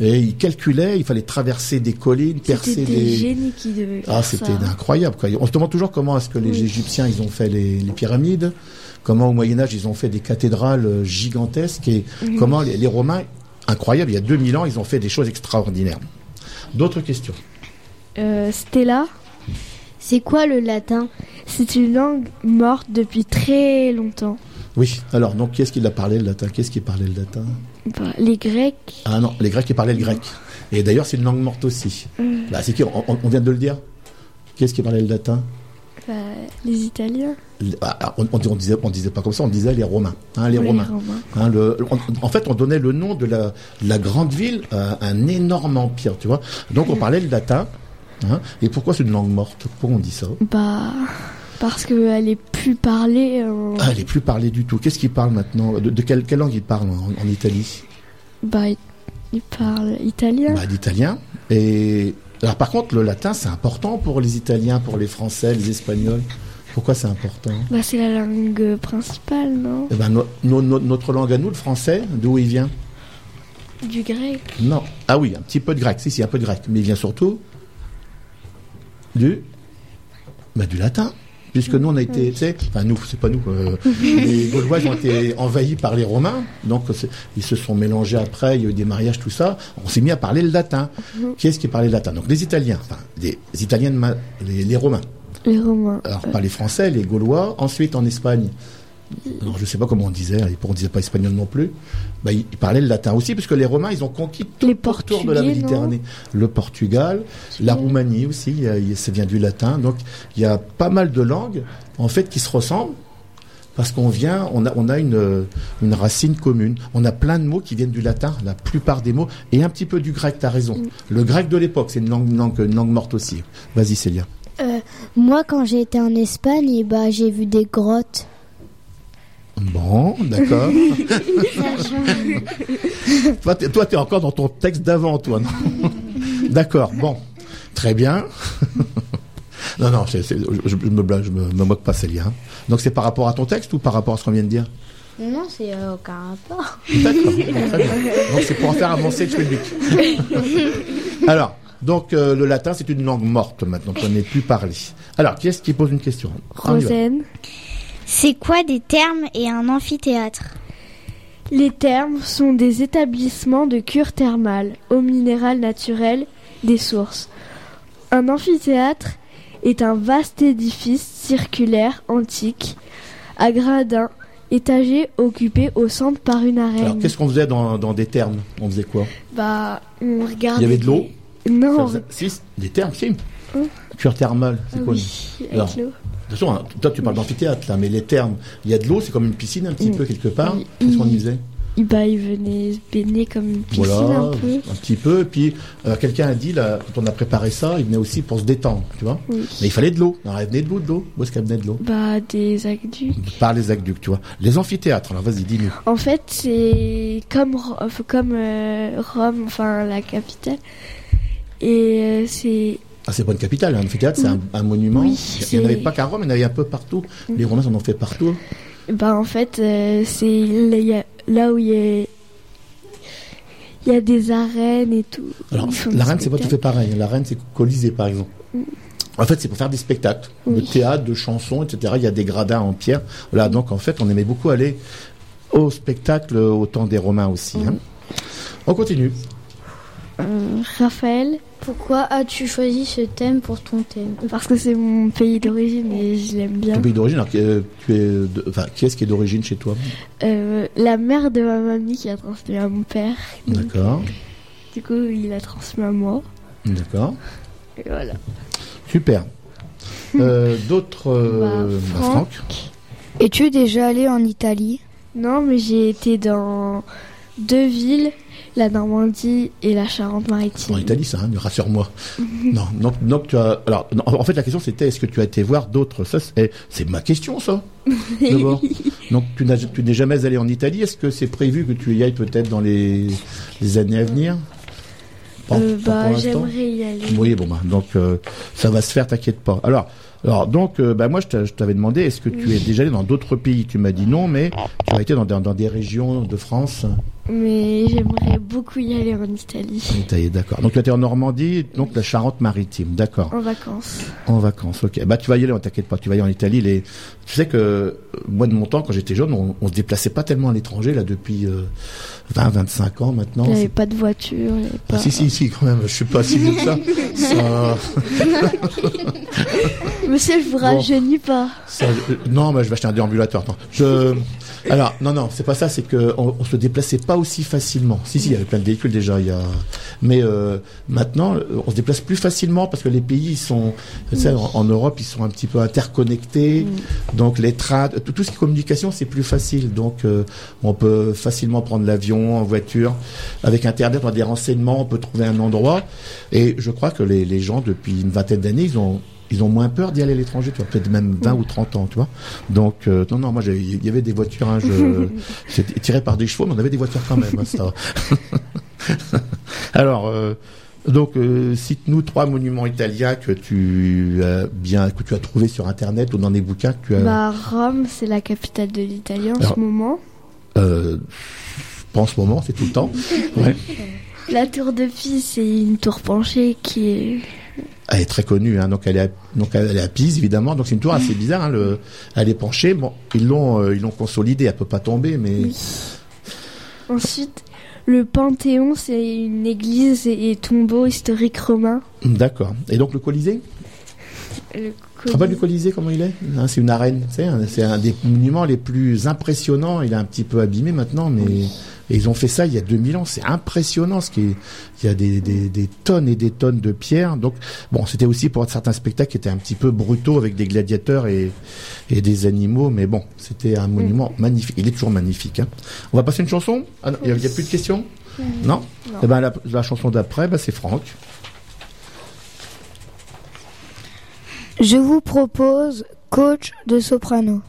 Et ils calculaient, il fallait traverser des collines, percer C'était des des... génies qui devaient faire Ah, c'était incroyable. Quoi. On se demande toujours comment est-ce que les Oui. Égyptiens ils ont fait les, les pyramides, comment au Moyen Âge ils ont fait des cathédrales euh, gigantesques et comment les, les Romains, incroyable, il y a 2000 ans, ils ont fait des choses extraordinaires. D'autres questions Euh, Stella, C'est quoi le latin? C'est une langue morte depuis très longtemps. Oui. Alors, donc, qui est-ce qui l'a parlé le latin? Qu'est-ce qui parlait le latin? Bah, les Grecs, Ah non, les Grecs qui parlaient le grec. Et d'ailleurs, c'est une langue morte aussi. Mm. Bah, c'est qui? On, on- on vient de le dire. Qui est-ce qui parlait le latin? Bah, les Italiens, Ah, on, on, disait, on disait pas comme ça, on disait les Romains. Hein, les Romains. Romains. Hein, le- on- en fait, on donnait le nom de la, la grande ville à un énorme empire, tu vois. Donc, on parlait le latin. hein. et pourquoi c'est une langue morte? Pourquoi on dit ça? Bah, parce qu'elle est plus parlée. en- ah, Elle est plus parlée du tout. Qu'est-ce qu'ils parlent maintenant? De, de quelle, quelle langue ils parlent en, en Italie? Bah, ils- parlent italien. bah, D'italien. Et alors, par contre, le latin, c'est important pour les Italiens, pour les Français, les Espagnols. Pourquoi c'est important? Bah, c'est la langue principale, non? Eh ben, no- no- no- notre langue à nous, le français, d'où il vient? Du grec. Non. Ah oui, un petit peu de grec. Si, si, un peu de grec. Mais il vient surtout du, bah, du latin. Puisque nous, on a été, tu sais, enfin nous, c'est pas nous, euh, les Gaulois ont été envahis par les Romains, donc ils se sont mélangés après, il y a eu des mariages, tout ça. On s'est mis à parler le latin. Qui est-ce qui parlait le latin? Donc les Italiens, enfin les Italiens, de ma- les, les Romains. Les Romains. Alors pas les Français, les Gaulois. Ensuite en Espagne, alors je sais pas comment on disait, on disait pas espagnol non plus. Bah, ils, ils parlaient le latin aussi, puisque les Romains ils ont conquis tout Les le pourtour de la Méditerranée. Le Portugal, la Roumanie aussi, il y a- il y a- ça vient du latin. Donc il y a pas mal de langues en fait qui se ressemblent. Parce qu'on vient, on a, on a une, une racine commune. On a plein de mots qui viennent du latin, la plupart des mots, et un petit peu du grec, tu as raison. Le grec de l'époque, c'est une langue, une langue, une langue morte aussi. Vas-y Célia. Euh, Moi, quand j'ai été en Espagne, bah, j'ai vu des grottes. Bon, d'accord. <laughs> toi, t'es, toi, t'es encore dans ton texte d'avant, toi, non? <laughs> D'accord, bon. Très bien. <laughs> non, non, c'est- c'est- je, je me blague, je me, me moque pas, Célia. hein. Donc, c'est par rapport à ton texte ou par rapport à ce qu'on vient de dire? Non, c'est euh, aucun rapport. D'accord, bon, très bien. Donc, c'est pour en faire avancer le public. Alors, donc, euh, le latin, c'est une langue morte maintenant, qu'on n'est plus parlé. Alors, qui est-ce qui pose une question? Rosen. C'est quoi des termes et un amphithéâtre? Les thermes sont des établissements de cure thermale, eau minérale naturelle, des sources. Un amphithéâtre est un vaste édifice circulaire antique, à gradins, étagé, occupé au centre par une arène. Alors, qu'est-ce qu'on faisait dans, dans des termes? On faisait quoi? Bah, on regarde. Il y avait de l'eau? Non. Faisait- Si, des termes, si. Hum. Cure thermale, c'est Ah quoi oui, avec Alors, l'eau. Attention, toi tu parles d'amphithéâtre là, mais les termes, il y a de l'eau, c'est comme une piscine un petit Mm. peu quelque part. Oui. Qu'est-ce qu'on y faisait Il- Bah, il venait se baigner comme une piscine Voilà, un peu. un petit peu. Et puis euh, quelqu'un a dit là, quand on a préparé ça, il venait aussi pour se détendre, tu vois. Oui. Mais il fallait de l'eau. Alors elle venait de l'eau, de l'eau. Où est-ce qu'elle venait de l'eau? Bah, des aqueducs. Par les aqueducs, tu vois. Les amphithéâtres. Alors vas-y, dis-nous. En fait, c'est comme, comme euh, Rome, enfin la capitale. Et euh, c'est. Ah, c'est pas une capitale, un amphithéâtre, c'est un, un monument. Oui, il n'y en avait pas qu'à Rome, il y en avait un peu partout. Les Romains en ont fait partout. Bah, en fait, euh, c'est là, là où il y a. Il y a des arènes et tout. Alors, Ils font des la reine, c'est pas tout fait pareil. La reine, c'est Colisée, par exemple. En fait, c'est pour faire des spectacles, de Oui. théâtre, de chansons, etc. Il y a des gradins en pierre. Voilà, donc en fait, on aimait beaucoup aller au spectacle au temps des Romains aussi. hein. On continue. Euh, Raphaël. Pourquoi as-tu choisi ce thème pour ton thème Parce que c'est mon pays d'origine et je l'aime bien. Ton pays d'origine, alors, euh, tu es, de- enfin, qui est-ce qui est d'origine chez toi? Euh, la mère de ma mamie qui a transmis à mon père. D'accord, Du coup, il a transmis à moi. d'accord, Et voilà. super. <laughs> Euh, D'autres, euh, Bah, bah, Franck. Franck. Es-tu déjà allé en Italie? Non, mais j'ai été dans deux villes, la Normandie et la Charente-Maritime. En Italie, ça, hein, rassure-moi. <laughs> non, donc, donc tu as. Alors, non, en fait, la question c'était est-ce que tu as été voir d'autres Ça, c'est c'est ma question, ça. <laughs> D'abord. donc, tu n'es jamais allé en Italie. Est-ce que c'est prévu que tu y ailles peut-être dans les, les années à venir? Euh, bah, j'aimerais y aller. Oui, bon, bah, donc euh, ça va se faire, t'inquiète pas. Alors, alors donc, euh, bah, moi, je t'a- je t'avais demandé, est-ce que tu es déjà allé dans d'autres pays? Tu m'as dit non, mais tu as été dans, dans, dans des régions de France. Mais j'aimerais beaucoup y aller en Italie. En Italie, d'accord. Donc, tu as été en Normandie, donc la Charente-Maritime, d'accord. En vacances. En vacances, ok. Bah, tu vas y aller, on t'inquiète pas, tu vas y aller en Italie. Les... Tu sais que, euh, moi, de mon temps, quand j'étais jeune, on, on se déplaçait pas tellement à l'étranger, là, depuis euh, 20, 25 ans maintenant. Il n'y avait pas de voiture. Ah, si, si, si, quand même, je suis pas si vieux que ça. <laughs> ça... Monsieur, je vous Bon. rajeunis pas. Ça, euh, non, mais je vais acheter un déambulateur. Je, alors, non, non, c'est pas ça. C'est que on, se déplaçait pas aussi facilement. Si, si, il y avait plein de véhicules déjà. Il y a, mais euh, maintenant, euh, on se déplace plus facilement parce que les pays ils sont, tu sais, en, en Europe, ils sont un petit peu interconnectés. Donc les trains, tout, tout ce qui est communication, c'est plus facile. Donc euh, on peut facilement prendre l'avion en voiture. Avec Internet, on a des renseignements, on peut trouver un endroit. Et je crois que les, les gens, depuis une vingtaine d'années, ils ont ils ont moins peur d'y aller à l'étranger, tu vois, peut-être même 20 ou 30 ans, tu vois. Donc, euh, non, non, moi, il y avait des voitures, hein, je, <laughs> tiré par des chevaux, mais on avait des voitures quand même, hein, ça. <laughs> Alors, euh, donc, euh, cite-nous trois monuments italiens que tu as bien, que tu as trouvé sur Internet ou dans des bouquins que tu as. Bah, Rome, c'est la capitale de l'Italie en Alors- ce moment. Euh, pas en ce moment, c'est tout le temps. <laughs> Ouais. La tour de Pise, c'est une tour penchée qui est. Elle est très connue, hein, donc elle est à, donc elle est à Pise évidemment. Donc c'est une tour assez bizarre. Hein, le, elle est penchée. Bon, ils l'ont euh, ils l'ont consolidée. Elle peut pas tomber, mais Oui. Ensuite, le Panthéon, c'est une église et, tombeau historique romain. d'accord. Et donc le Colisée? Le Tu te rappelles du Colisée comment il est? Hein, C'est une arène. C'est un des monuments les plus impressionnants. Il est un petit peu abîmé maintenant, mais et ils ont fait ça il y a 2000 ans. C'est impressionnant. Ce qui est, il y a des, des, des tonnes et des tonnes de pierres. Donc bon, c'était aussi pour certains spectacles qui étaient un petit peu brutaux avec des gladiateurs et, et des animaux. Mais bon, c'était un monument magnifique. Il est toujours magnifique. hein. On va passer une chanson? Ah non, il n'y a, il y a plus de questions? Non? Non. Eh ben la, la chanson d'après, bah, c'est Franck. Je vous propose coach de soprano.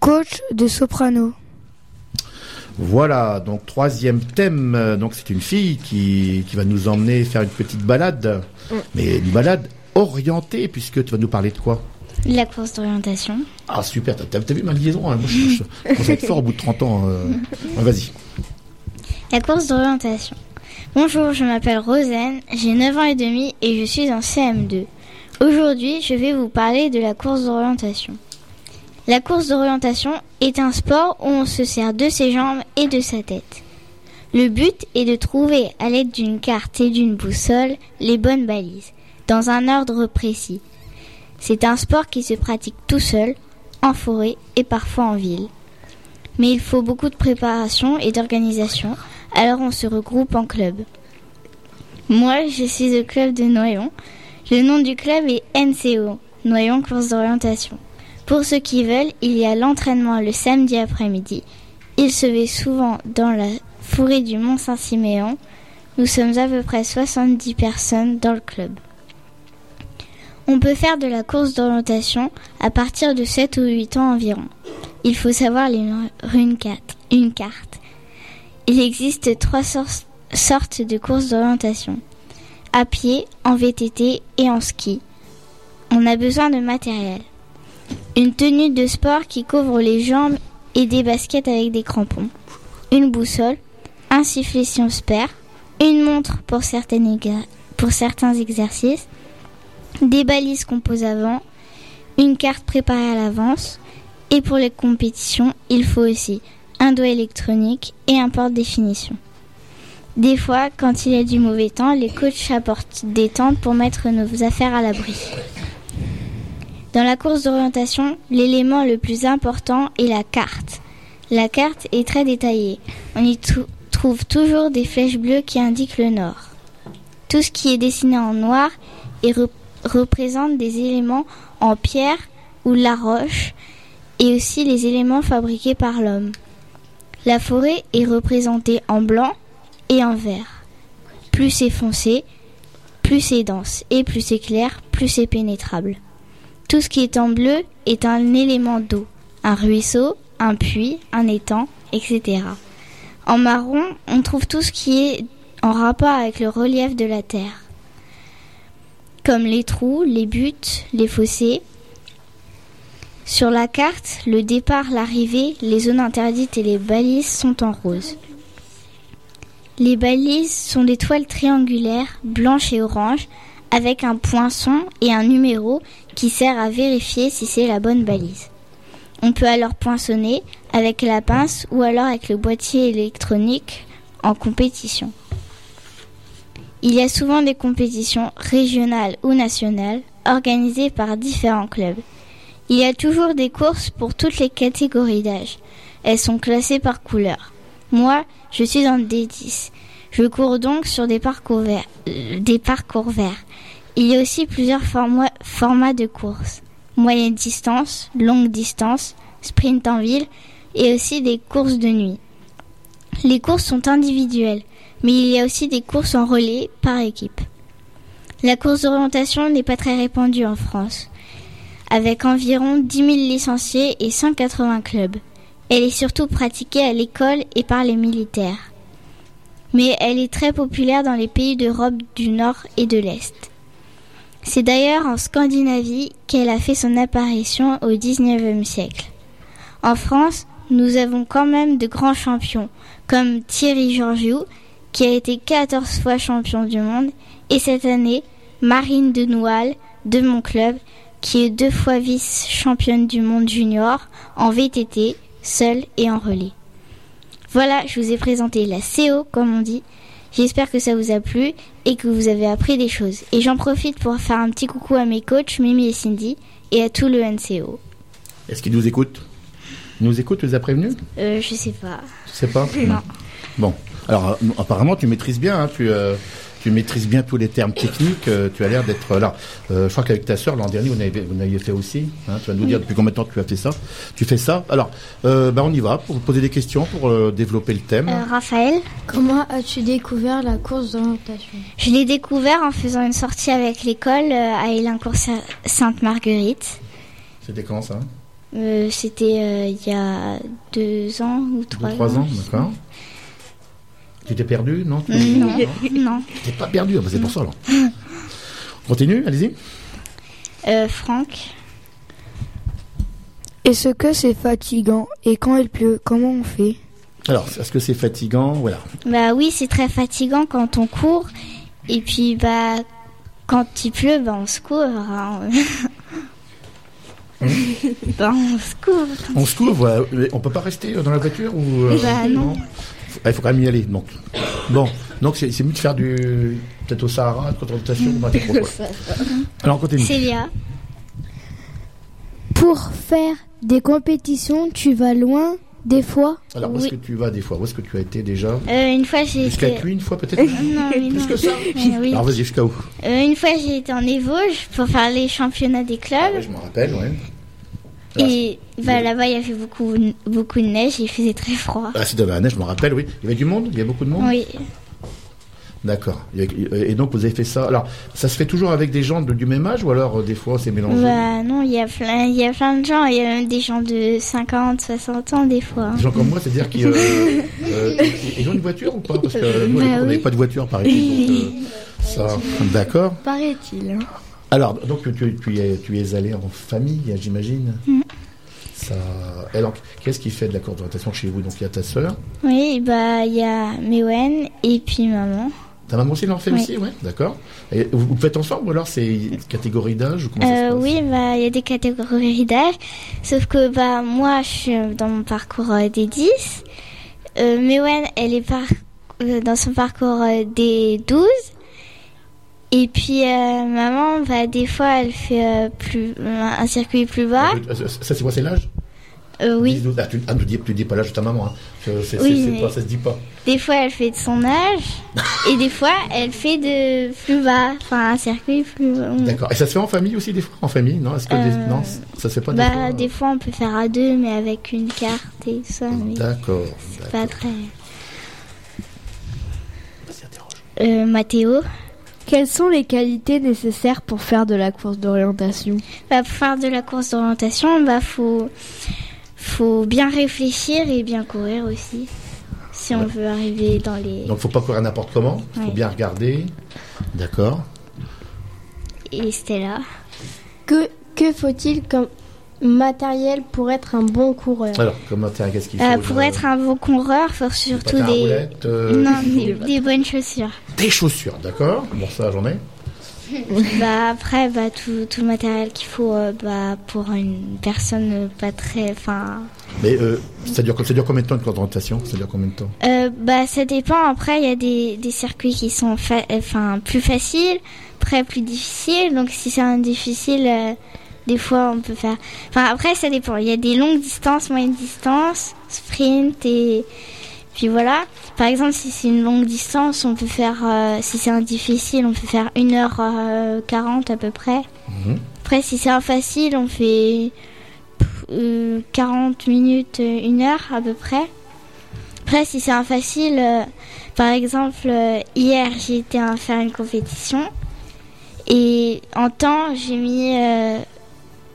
Coach de soprano. Voilà, donc troisième thème. Donc c'est une fille qui, qui va nous emmener faire une petite balade, Mm. mais une balade orientée puisque tu vas nous parler de quoi? La course d'orientation. Ah super, t'as, t'as vu ma liaison hein? Moi, je, je, être fort au bout de 30 ans. euh. <laughs> Ouais, Vas-y. La course d'orientation. Bonjour, je m'appelle Rosen, j'ai 9 ans et demi et je suis en CM2. Aujourd'hui, je vais vous parler de la course d'orientation. La course d'orientation est un sport où on se sert de ses jambes et de sa tête. Le but est de trouver à l'aide d'une carte et d'une boussole les bonnes balises, dans un ordre précis. C'est un sport qui se pratique tout seul, en forêt et parfois en ville. Mais il faut beaucoup de préparation et d'organisation, alors on se regroupe en club. Moi, je suis au club de Noyon. Le nom du club est NCO, Noyon Course d'orientation. Pour ceux qui veulent, il y a l'entraînement le samedi après-midi. Il se fait souvent dans la forêt du Mont Saint-Siméon. Nous sommes à peu près 70 personnes dans le club. On peut faire de la course d'orientation à partir de 7 ou 8 ans environ. Il faut savoir lire une carte. Une carte. Il existe trois sor- sortes de courses d'orientation. À pied, en VTT et en ski. On a besoin de matériel. Une tenue de sport qui couvre les jambes et des baskets avec des crampons. Une boussole, un sifflet si on se perd, une montre pour, certains exercices, des balises qu'on pose avant, une carte préparée à l'avance, et pour les compétitions, il faut aussi un doigt électronique et un porte-définition. Des fois, quand il y a du mauvais temps, les coachs apportent des tentes pour mettre nos affaires à l'abri. Dans la course d'orientation, l'élément le plus important est la carte. La carte est très détaillée. On y trou- trouve toujours des flèches bleues qui indiquent le nord. Tout ce qui est dessiné en noir représente des éléments en pierre ou la roche et aussi les éléments fabriqués par l'homme. La forêt est représentée en blanc et en vert. Plus c'est foncé, plus c'est dense, et plus c'est clair, plus c'est pénétrable. Tout ce qui est en bleu est un élément d'eau, un ruisseau, un puits, un étang, etc. En marron, on trouve tout ce qui est en rapport avec le relief de la terre, comme les trous, les buttes, les fossés. Sur la carte, le départ, l'arrivée, les zones interdites et les balises sont en rose. Les balises sont des toiles triangulaires, blanches et oranges, avec un poinçon et un numéro qui sert à vérifier si c'est la bonne balise. On peut alors poinçonner avec la pince ou alors avec le boîtier électronique en compétition. Il y a souvent des compétitions régionales ou nationales organisées par différents clubs. Il y a toujours des courses pour toutes les catégories d'âge. Elles sont classées par couleur. Moi, je suis en D10. Je cours donc sur des parcours verts. euh, des parcours verts. Il y a aussi plusieurs forma- formats de courses. Moyenne distance, longue distance, sprint en ville et aussi des courses de nuit. Les courses sont individuelles, mais il y a aussi des courses en relais par équipe. La course d'orientation n'est pas très répandue en France, avec environ 10 000 licenciés et 180 clubs. Elle est surtout pratiquée à l'école et par les militaires. Mais elle est très populaire dans les pays d'Europe du Nord et de l'Est. C'est d'ailleurs en Scandinavie qu'elle a fait son apparition au XIXe siècle. En France, nous avons quand même de grands champions, comme Thierry Georgiou, qui a été 14 fois champion du monde, et cette année, Marine de Noual, de mon club, qui est deux fois vice-championne du monde junior en VTT, seule et en relais. Voilà, je vous ai présenté la CO, comme on dit. J'espère que ça vous a plu et que vous avez appris des choses. Et j'en profite pour faire un petit coucou à mes coachs, Mimi et Cindy, et à tout le NCO. Est-ce qu'ils nous écoutent? Ils nous écoutent, tu les as prévenus Euh, je sais pas. Tu sais pas? Non. Bon, alors euh, apparemment tu maîtrises bien, hein, tu, euh, tu maîtrises bien tous les termes techniques, euh, tu as l'air d'être là. Euh, je crois qu'avec ta sœur l'an dernier vous n'avez vous n'aviez fait aussi, hein, tu vas nous dire depuis combien de temps tu as fait ça. Tu fais ça. Alors, euh, bah, on y va pour vous poser des questions, pour euh, développer le thème. Euh, Raphaël? Comment as-tu découvert la course d'orientation? Je l'ai découvert en faisant une sortie avec l'école à Élincourt Sainte-Marguerite. C'était quand ça? Euh, C'était euh, il y a deux ans ou trois, Deux, trois ans, d'accord. Tu t'es perdu, non tu- Non, non. Tu t'es pas perdu, ah, bah, c'est pour ça alors. Continue, allez-y. Euh, Franck Est-ce que c'est fatigant Et quand il pleut, comment on fait? Alors, est-ce que c'est fatigant? Voilà. Bah oui, c'est très fatigant quand on court. Et puis, bah, quand il pleut, bah, on se court. hein. <laughs> bah, on se court. On se couvre, ouais. On peut pas rester dans la voiture ou euh, Bah, non? Ah, Il faut quand même y aller. Donc, bon, donc c'est mieux de faire du peut-être au Sahara, c'est trop, quoi. <laughs> Alors, on continue. Célia Pour faire des compétitions, tu vas loin des fois? Alors, où est-ce que tu vas des fois? Où est-ce que tu as été déjà? Euh, une fois, j'ai Jusqu'à été... Cluy, une fois peut-être? Non, mais Plus non. que ça? Mais <laughs> oui. Alors, vas-y, jusqu'à où? Euh, une fois, j'ai été en Évosges pour faire les championnats des clubs. Ah Je me rappelle, ouais. Et bah, là-bas, il y avait beaucoup, beaucoup de neige et il faisait très froid. Ah, si la neige, je me rappelle, oui. Il y avait du monde Il y avait beaucoup de monde Oui. D'accord. A- Et donc, vous avez fait ça. Alors, ça se fait toujours avec des gens de- du même âge ou alors euh, des fois c'est mélangé Bah non, il y a plein, il y a plein de gens. Il y a même des gens de 50, 60 ans des fois. Des gens comme moi, c'est-à-dire qu'ils euh, <laughs> euh, ils ont une voiture ou pas? Parce que nous, Bah on n'avait oui. pas de voiture, par exemple. euh, ça, <laughs> d'accord. Paraît-il. Alors, donc tu, tu, es, tu es allé en famille, j'imagine Mm. Ça... Alors, qu'est-ce qui fait de la course d'orientation chez vous? Donc, il y a ta sœur? Oui, bah il y a Mewen et puis maman. Ta maman aussi l'en fait Oui. aussi, ouais, d'accord. Et vous, vous faites ensemble ou alors c'est catégorie d'âge ou comment ça se Euh, passe? oui, bah il y a des catégories d'âge, sauf que bah moi je suis dans mon parcours euh, des 10. Euh, Mewen, elle est par- euh, dans son parcours euh, des 12. Et puis euh, maman, bah des fois elle fait euh, plus un circuit plus bas. Ah, Ça, c'est quoi, c'est l'âge? Euh, oui. 10, 12. Ah, tu, ah, tu dis, tu dis pas l'âge de ta maman, hein. C'est- Oui, pas- ça se dit pas. Des fois, elle fait de son âge, <laughs> et des fois, elle fait de plus bas, enfin un circuit plus. long. D'accord. Et ça se fait en famille aussi, des fois? En famille, non? Est-ce que des- Non, ça se fait pas des Bah, fois des fois, on peut faire à deux, mais avec une carte et ça. D'accord. c'est pas très. Mathéo Quelles sont les qualités nécessaires pour faire de la course d'orientation bah, Pour faire de la course d'orientation, bah, faut, faut bien réfléchir et bien courir aussi. Si on veut arriver dans les. Donc, faut pas courir n'importe comment. Il faut bien regarder. D'accord. Et Stella. Que, que faut-il comme matériel pour être un bon coureur Alors, comment t'es qu'est-ce qu'il faut Euh, pour je- être un bon coureur, faut surtout des. euh, Non, <laughs> des, des bonnes chaussures. Des chaussures, d'accord? Bon, ça, j'en ai. bah après, bah tout, tout le matériel qu'il faut euh, bah, pour une personne euh, pas très. Enfin. Mais euh, ça, dure, ça dure combien de temps une course d'orientation Ça dure combien de temps? Bah ça dépend. Après, il y a des, des circuits qui sont fa- enfin plus faciles, après plus difficiles. Donc si c'est un difficile, des fois on peut faire. Enfin après, ça dépend. Il y a des longues distances, moyennes distances, sprint et puis voilà. Par exemple, si c'est une longue distance, on peut faire. euh, si c'est un difficile, on peut faire 1h40 à peu près. Mhm. Après, si c'est un facile, on fait euh, 40 minutes, euh, une heure à peu près. Après, si c'est un facile, euh, par exemple, euh, hier j'ai été à faire une compétition Et en temps, j'ai mis euh,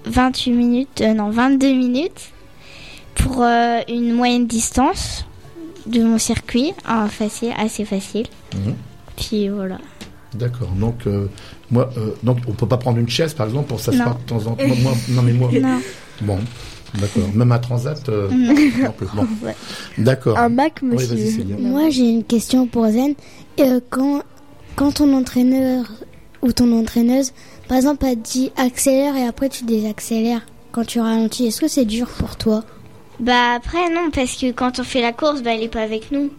28 minutes, euh, non 22 minutes pour euh, une moyenne distance de mon circuit, ah, facile, assez facile. Mhm. Puis voilà. D'accord. Donc, euh, moi, euh, donc, on peut pas prendre une chaise, par exemple, pour s'asseoir Non. de temps en temps? Moi, non, mais moi. <laughs> Non. Bon, d'accord. Même un transat. euh, <laughs> Non. non plus. Bon. Ouais. D'accord. Un Mac, Oui, monsieur. Moi, j'ai une question pour Zen. Euh, quand, quand ton entraîneur ou ton entraîneuse, par exemple, a dit accélère et après tu désaccélères quand tu ralentis, est-ce que c'est dur pour toi? Bah après non parce que quand on fait la course, bah elle est pas avec nous.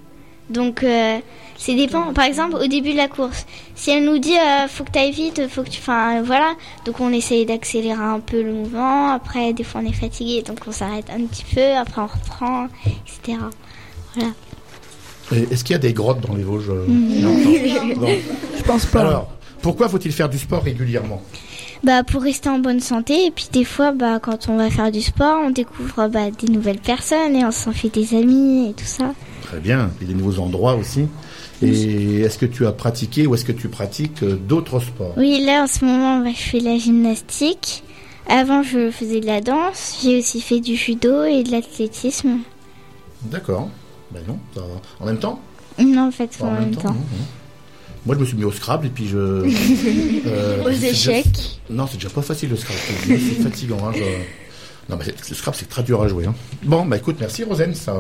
Donc euh, c'est dépend. Par exemple au début de la course, si elle nous dit euh, faut que tu ailles vite, faut que tu, enfin euh, voilà, donc on essaye d'accélérer un peu le mouvement. Après des fois on est fatigué, donc on s'arrête un petit peu. Après on reprend, etc. Voilà. Et Est-ce qu'il y a des grottes dans les Vosges Mm. non, non. Non. Je pense pas. Alors, pourquoi faut-il faire du sport régulièrement? Bah pour rester en bonne santé et puis des fois bah quand on va faire du sport, on découvre bah, des nouvelles personnes et on s'en fait des amis et tout ça. Très bien. Et des nouveaux endroits aussi. Et est-ce que tu as pratiqué ou est-ce que tu pratiques euh, d'autres sports? Oui, là en ce moment, bah, je fais la gymnastique. Avant, je faisais de la danse. J'ai aussi fait du judo et de l'athlétisme. D'accord. Ben non. En même temps? Non, en fait, en, même temps. Moi, je me suis mis au Scrabble et puis je. <laughs> euh, Aux déjà- échecs. Non, c'est déjà pas facile le Scrabble. C'est fatigant. Hein, je- Non, mais c'est- le Scrabble, c'est très dur à jouer. Hein. Bon, bah écoute, merci Rosane. Ça,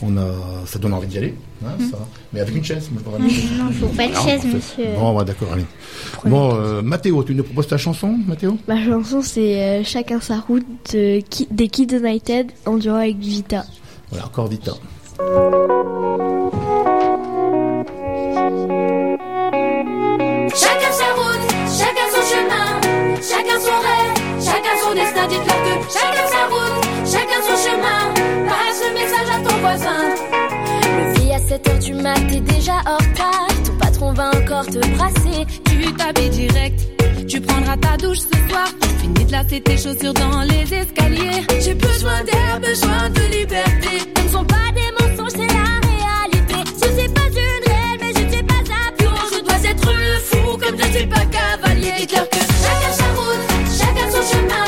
on a, ça donne envie d'y aller. Hein, ça. Mais avec une chaise. Moi, je chaise. Non, faut pas de Non, chaise, monsieur. Bon, ouais, d'accord, allez. Bon, euh, Mathéo, tu nous proposes ta chanson, Mathéo? Ma chanson, c'est euh, Chacun sa route de Ki- des Kids United en duo avec Vita. Voilà, encore Vita. Chacun sa route, chacun son chemin, chacun son rêve, chacun son destin. Dites-leur que chacun sa route, chacun son chemin. Passe le message à ton voisin. Levé à 7h du mat, t'es déjà en retard. Ton patron va encore te brasser. Tu t'habilles direct, tu prendras ta douche ce soir. Finis de lasser tes chaussures dans les escaliers. J'ai besoin d'air, besoin de liberté. Ce ne sont pas des mensonges, c'est la je ne suis pas cavalier. Dites-leur que chacun sa route, chacun son chemin,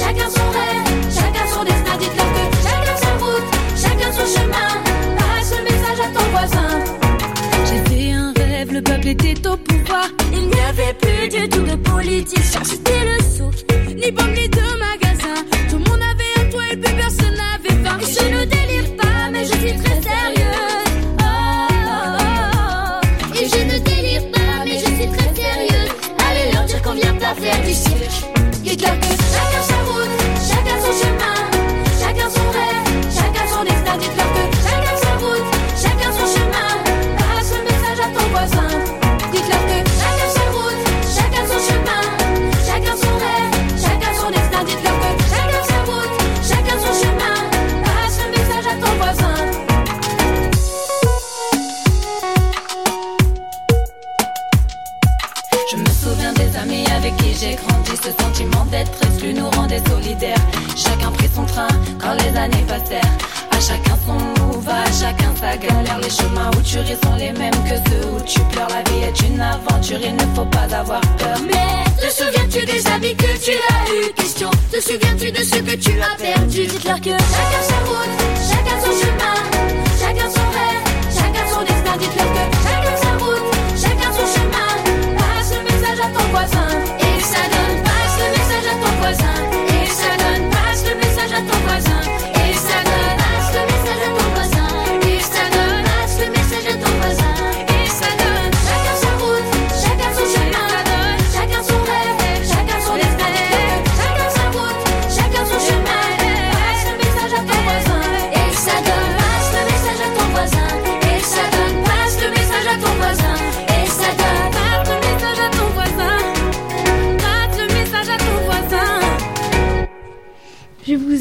chacun son rêve, chacun son destin. Dites-leur que chacun sa route, chacun son chemin. Passe le message à ton voisin. J'ai fait un rêve, le peuple était au pouvoir. Il n'y avait plus du tout de politique. C'était le souk. Ni banque ni Les chemins où tu ris sont les mêmes que ceux où tu pleures. La vie est une aventure, il ne faut pas avoir peur. Mais te souviens-tu des amis que tu as eu Question, te souviens-tu de ce que tu as perdu? Dites-leur que chacun sa route,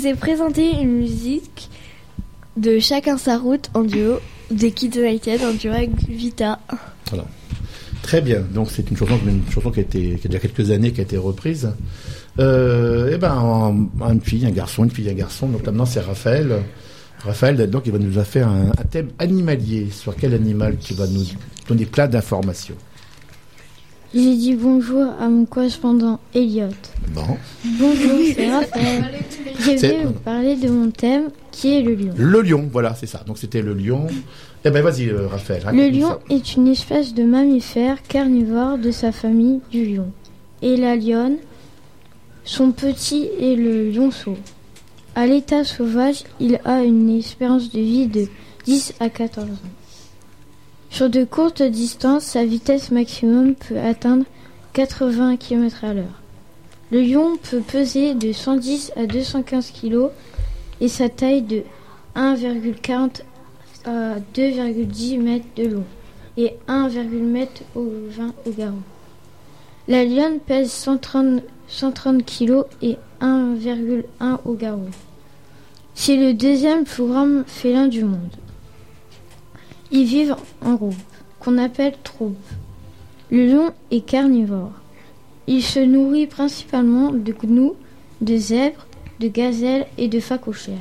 vous ai présenté une musique de Chacun sa route en duo des Kids United en duo avec Vita. Très bien. Donc c'est une chanson, qui a qui déjà quelques années, qui a été reprise. Euh, eh ben, un- une fille, un garçon, une fille, un garçon. Donc maintenant c'est Raphaël. Raphaël, donc il va nous faire un, un thème animalier. Sur quel animal tu vas nous donner plein d'informations J'ai dit bonjour à mon correspondant Elliot. Bon. Bonjour, c'est Raphaël. Je vais vous parler de mon thème qui est le lion. Le lion, voilà, c'est ça. Donc c'était le lion. Eh ben vas-y, euh, Raphaël. Le lion ça. est une espèce de mammifère carnivore de sa famille du lion. Et la lionne, son petit est le lionceau. À l'état sauvage, il a une espérance de vie de 10 à 14 ans. Sur de courtes distances, sa vitesse maximum peut atteindre 80 km à l'heure. Le lion peut peser de 110 à 215 kg et sa taille de 1,40 à 2,10 mètres de long et 1,20 mètre au 20 au garrot. La lionne pèse 130, 130 kg et 1,1 au garrot. C'est le deuxième plus grand félin du monde. Ils vivent en groupe, qu'on appelle troupe. Le lion est carnivore. Il se nourrit principalement de gnous, de zèbres, de gazelles et de phacochères.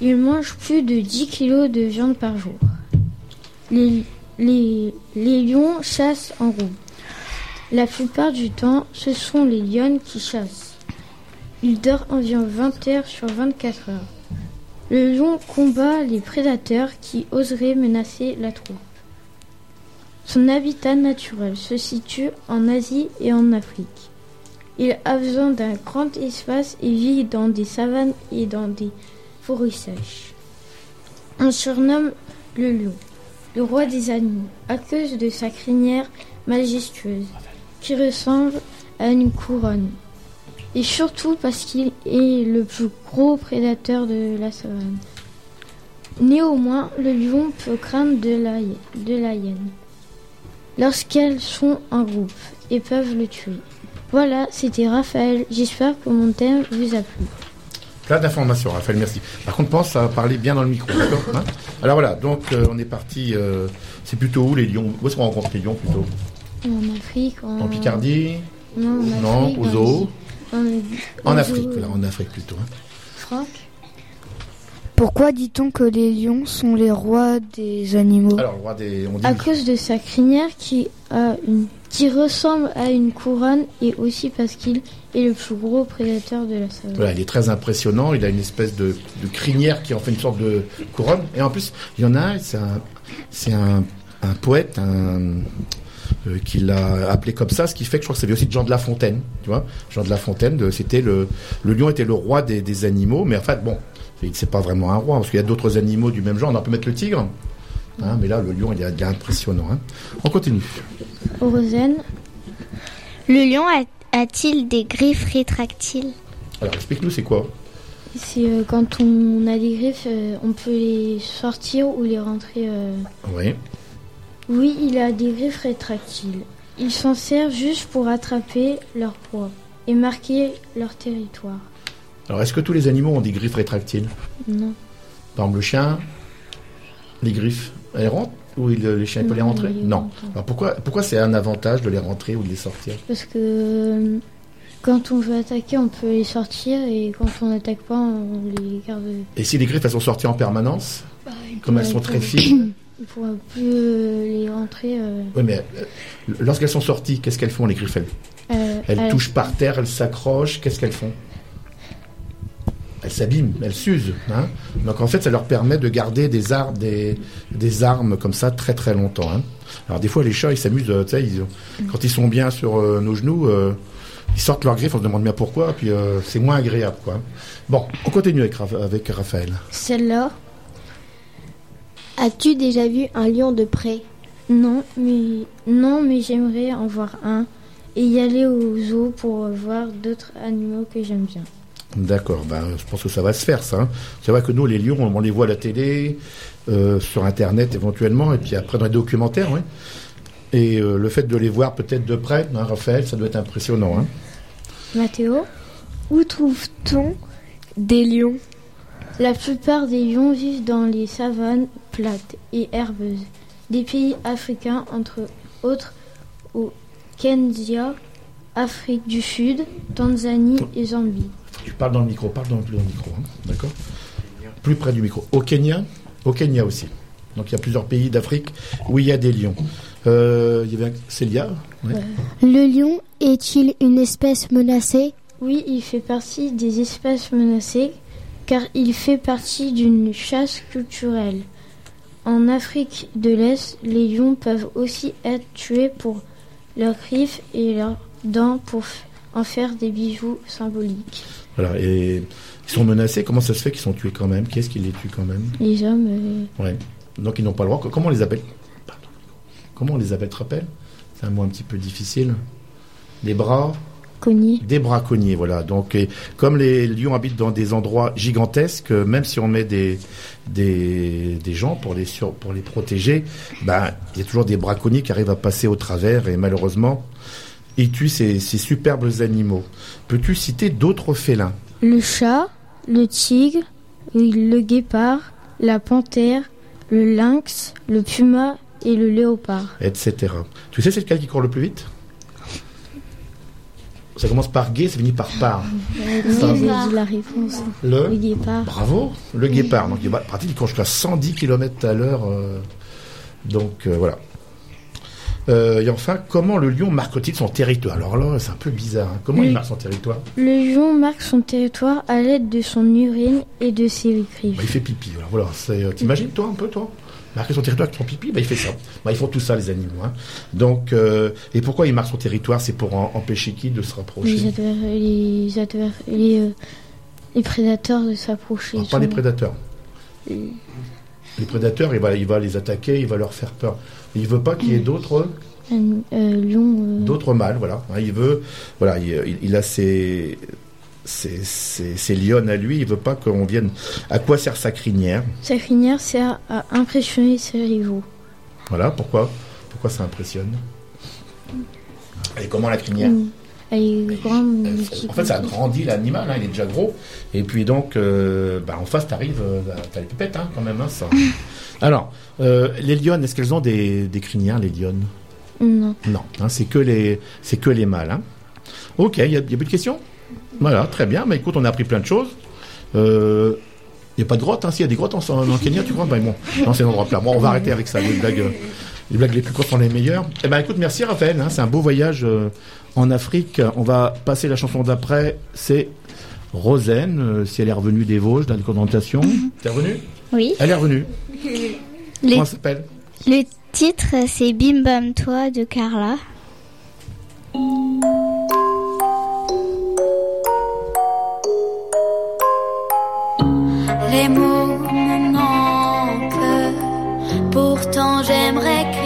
Il mange plus de 10 kg de viande par jour. Les, lions chassent en groupe. La plupart du temps, ce sont les lionnes qui chassent. Il dort environ 20 heures sur 24 heures. Le lion combat les prédateurs qui oseraient menacer la troupe. Son habitat naturel se situe en Asie et en Afrique. Il a besoin d'un grand espace et vit dans des savanes et dans des forêts sèches. On surnomme le lion le roi des animaux à cause de sa crinière majestueuse qui ressemble à une couronne et surtout parce qu'il est le plus gros prédateur de la savane. Néanmoins, le lion peut craindre de la, de la hyène lorsqu'elles sont en groupe et peuvent le tuer. Voilà, c'était Raphaël. J'espère que mon thème vous a plu. Plein d'informations, Raphaël, merci. Par contre, pense à parler bien dans le micro, d'accord <laughs> hein Alors voilà, donc euh, on est parti. euh, c'est plutôt où les lions? Où est-ce qu'on rencontre les lions plutôt? En Afrique, en, En Picardie? Non, en Non, Afrique, aux dans zoos En Afrique, en Afrique plutôt. hein. Franck Pourquoi dit-on que les lions sont les rois des animaux Alors, roi des. On dit. À cause de sa crinière qui, a une, qui ressemble à une couronne et aussi parce qu'il est le plus gros prédateur de la savane. Voilà, il est très impressionnant. Il a une espèce de, de crinière qui en fait une sorte de couronne. Et en plus, il y en a un, c'est un, c'est un, un poète, un, euh, qui l'a appelé comme ça, ce qui fait que je crois que c'est aussi de Jean de La Fontaine. Tu vois, Jean de La Fontaine, de- c'était le, le lion était le roi des, des animaux, mais en fait, bon, c'est- c'est pas vraiment un roi parce qu'il y a d'autres animaux du même genre. On peut mettre le tigre. Hein, mais là, le lion, il est, il est impressionnant. hein. On continue. Rosen, Le lion a- a-t-il des griffes rétractiles? Alors, explique-nous, c'est quoi? C'est euh, quand on a des griffes, euh, on peut les sortir ou les rentrer. euh. Oui. Oui, il a des griffes rétractiles. Il s'en sert juste pour attraper leur proie et marquer leur territoire. Alors, est-ce que tous les animaux ont des griffes rétractiles? Non. Par exemple, le chien, les griffes, elles rentrent Ou il- les chiens, il peut les rentrer? il Non. Alors pourquoi, pourquoi c'est un avantage de les rentrer ou de les sortir? Parce que euh, quand on veut attaquer, on peut les sortir et quand on n'attaque pas, on les garde. Et si les griffes, elles sont sorties en permanence Comme elles sont très fines <clears throat> Il pourra plus euh, les rentrer. euh, Oui, mais euh, lorsqu'elles sont sorties, qu'est-ce qu'elles font, les griffes Elles, euh, touchent par terre, elles s'accrochent, qu'est-ce qu'elles font? Elles s'abîment, elles s'usent. hein. Donc en fait, ça leur permet de garder des, ar- des, des armes comme ça très très longtemps. hein. Alors des fois, les chats, ils s'amusent, euh, ils- quand ils sont bien sur euh, nos genoux, euh, ils sortent leurs griffes, on se demande bien pourquoi, puis euh, c'est moins agréable. quoi. Bon, on continue avec, avec Raphaël. Celle-là As-tu déjà vu un lion de près? Non, mais non, mais j'aimerais en voir un et y aller au zoo pour voir d'autres animaux que j'aime bien. D'accord, ben, je pense que ça va se faire, ça. hein. C'est vrai que nous, les lions, on les voit à la télé, euh, sur Internet éventuellement, et puis après dans les documentaires, oui. Et euh, le fait de les voir peut-être de près, hein, Raphaël, ça doit être impressionnant. Hein. Mathéo? Où trouve-t-on des lions? La plupart des lions vivent dans les savanes plates et herbeuses des pays africains, entre autres au Kenya, Afrique du Sud, Tanzanie et Zambie. Tu parles dans le micro, parle dans, dans le micro, hein, d'accord? Plus près du micro. Au Kenya, au Kenya aussi. Donc il y a plusieurs pays d'Afrique où il y a des lions. Euh, il y avait un... Célia? Ouais. Le lion est-il une espèce menacée? Oui, il fait partie des espèces menacées car il fait partie d'une chasse culturelle. En Afrique de l'Est, les lions peuvent aussi être tués pour leurs griffes et leurs dents pour en faire des bijoux symboliques. Voilà, et ils sont menacés. Comment ça se fait qu'ils sont tués quand même? Qui est-ce qui les tue quand même? Les hommes, euh, Ouais. Donc ils n'ont pas le droit. Comment on les appelle? Pardon. Comment on les appelle, tu te rappelles? C'est un mot un petit peu difficile. Des bras? Des braconniers, voilà. Donc, et comme les lions habitent dans des endroits gigantesques, euh, même si on met des des, des gens pour les sur, pour les protéger, ben il y a toujours des braconniers qui arrivent à passer au travers et malheureusement ils tuent ces, ces superbes animaux. Peux-tu citer d'autres félins? Le chat, le tigre, le guépard, la panthère, le lynx, le puma et le léopard. etc. Tu sais c'est lequel qui court le plus vite? Ça commence par guet, ça finit par par. Dit la réponse. Le Le guépard. Bravo, le guépard. Donc, il pratique, jusqu'à 110 km à l'heure. euh, donc, euh, voilà. Euh, et enfin, comment le lion marque-t-il son territoire? Alors là, c'est un peu bizarre. hein. Comment il marque son territoire? Le lion marque son territoire à l'aide de son urine et de ses griffes. Bah, Il fait pipi. Voilà, voilà. T'imagines, toi, un peu, toi? Marquer son territoire avec son pipi, bah, il fait ça. Bah, ils font tout ça, les animaux. hein. Donc, euh, et pourquoi il marque son territoire? C'est pour en- empêcher qui de se rapprocher? Les, adver- les, adver- les, euh, les prédateurs de s'approcher. Pas les prédateurs. Les prédateurs, il va, il va les attaquer, il va leur faire peur. Il veut pas qu'il y ait d'autres euh, lion. euh, d'autres mâles, voilà. Hein, Il veut, voilà, il, il- il a ses, ses lionnes à lui. Il veut pas qu'on vienne. À quoi sert sa crinière? Sa crinière sert à impressionner ses rivaux. Voilà, pourquoi? Pourquoi ça impressionne? Et comment la crinière? Elle est grande. En fait, ça agrandit l'animal, hein, il est déjà gros. Et puis donc, euh, bah, en face, t'arrives, euh, t'as les pipettes hein, quand même. Hein, ça. <laughs> Alors, euh, les lionnes, est-ce qu'elles ont des, des crinières, les lionnes? Non. Non, hein, c'est que les, c'est que les mâles. hein. Ok, il y, a y a plus de questions? Voilà, très bien. Mais écoute, on a appris plein de choses. Il n'y a pas de grotte, hein. S'il y a des grottes en, en <laughs> Kenya, tu crois? Ben bon, non, c'est un endroit plat. Bon, on va arrêter avec ça. Les blagues, euh, les blagues les plus courtes sont les meilleures. Eh ben, écoute, merci Raphaël. hein. c'est un beau voyage euh, en Afrique. On va passer la chanson d'après. C'est Rosen, euh, si elle est revenue des Vosges, dans la condensation. T'es revenue? Oui. Elle est revenue. Les- Comment elle s'appelle? Le titre, c'est Bim Bam Toi de Carla. Les mots me manquent, pourtant j'aimerais crier.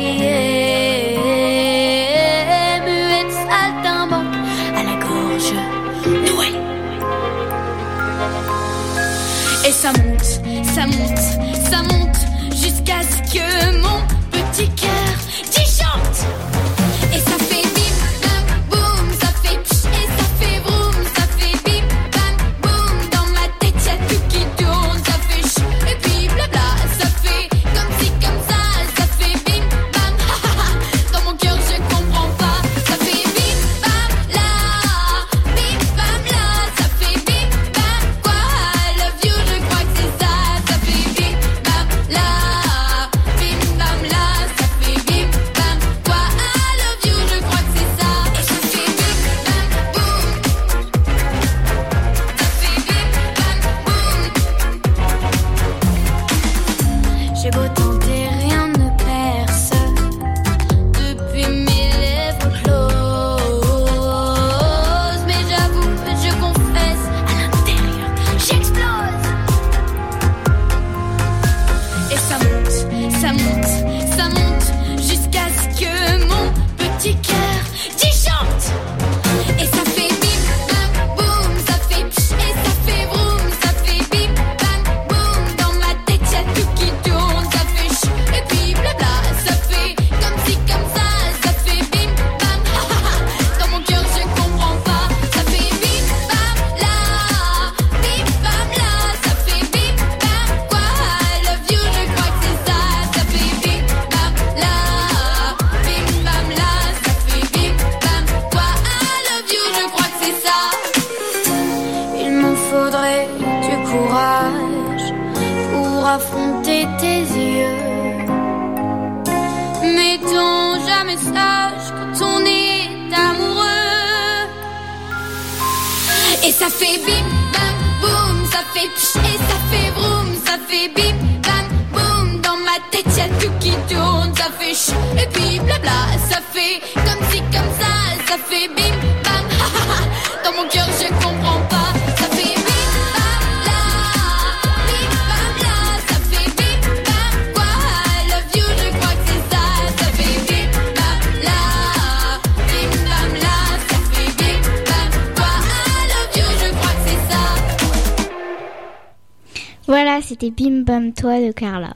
Voilà, c'était Bim Bam Toi de Carla.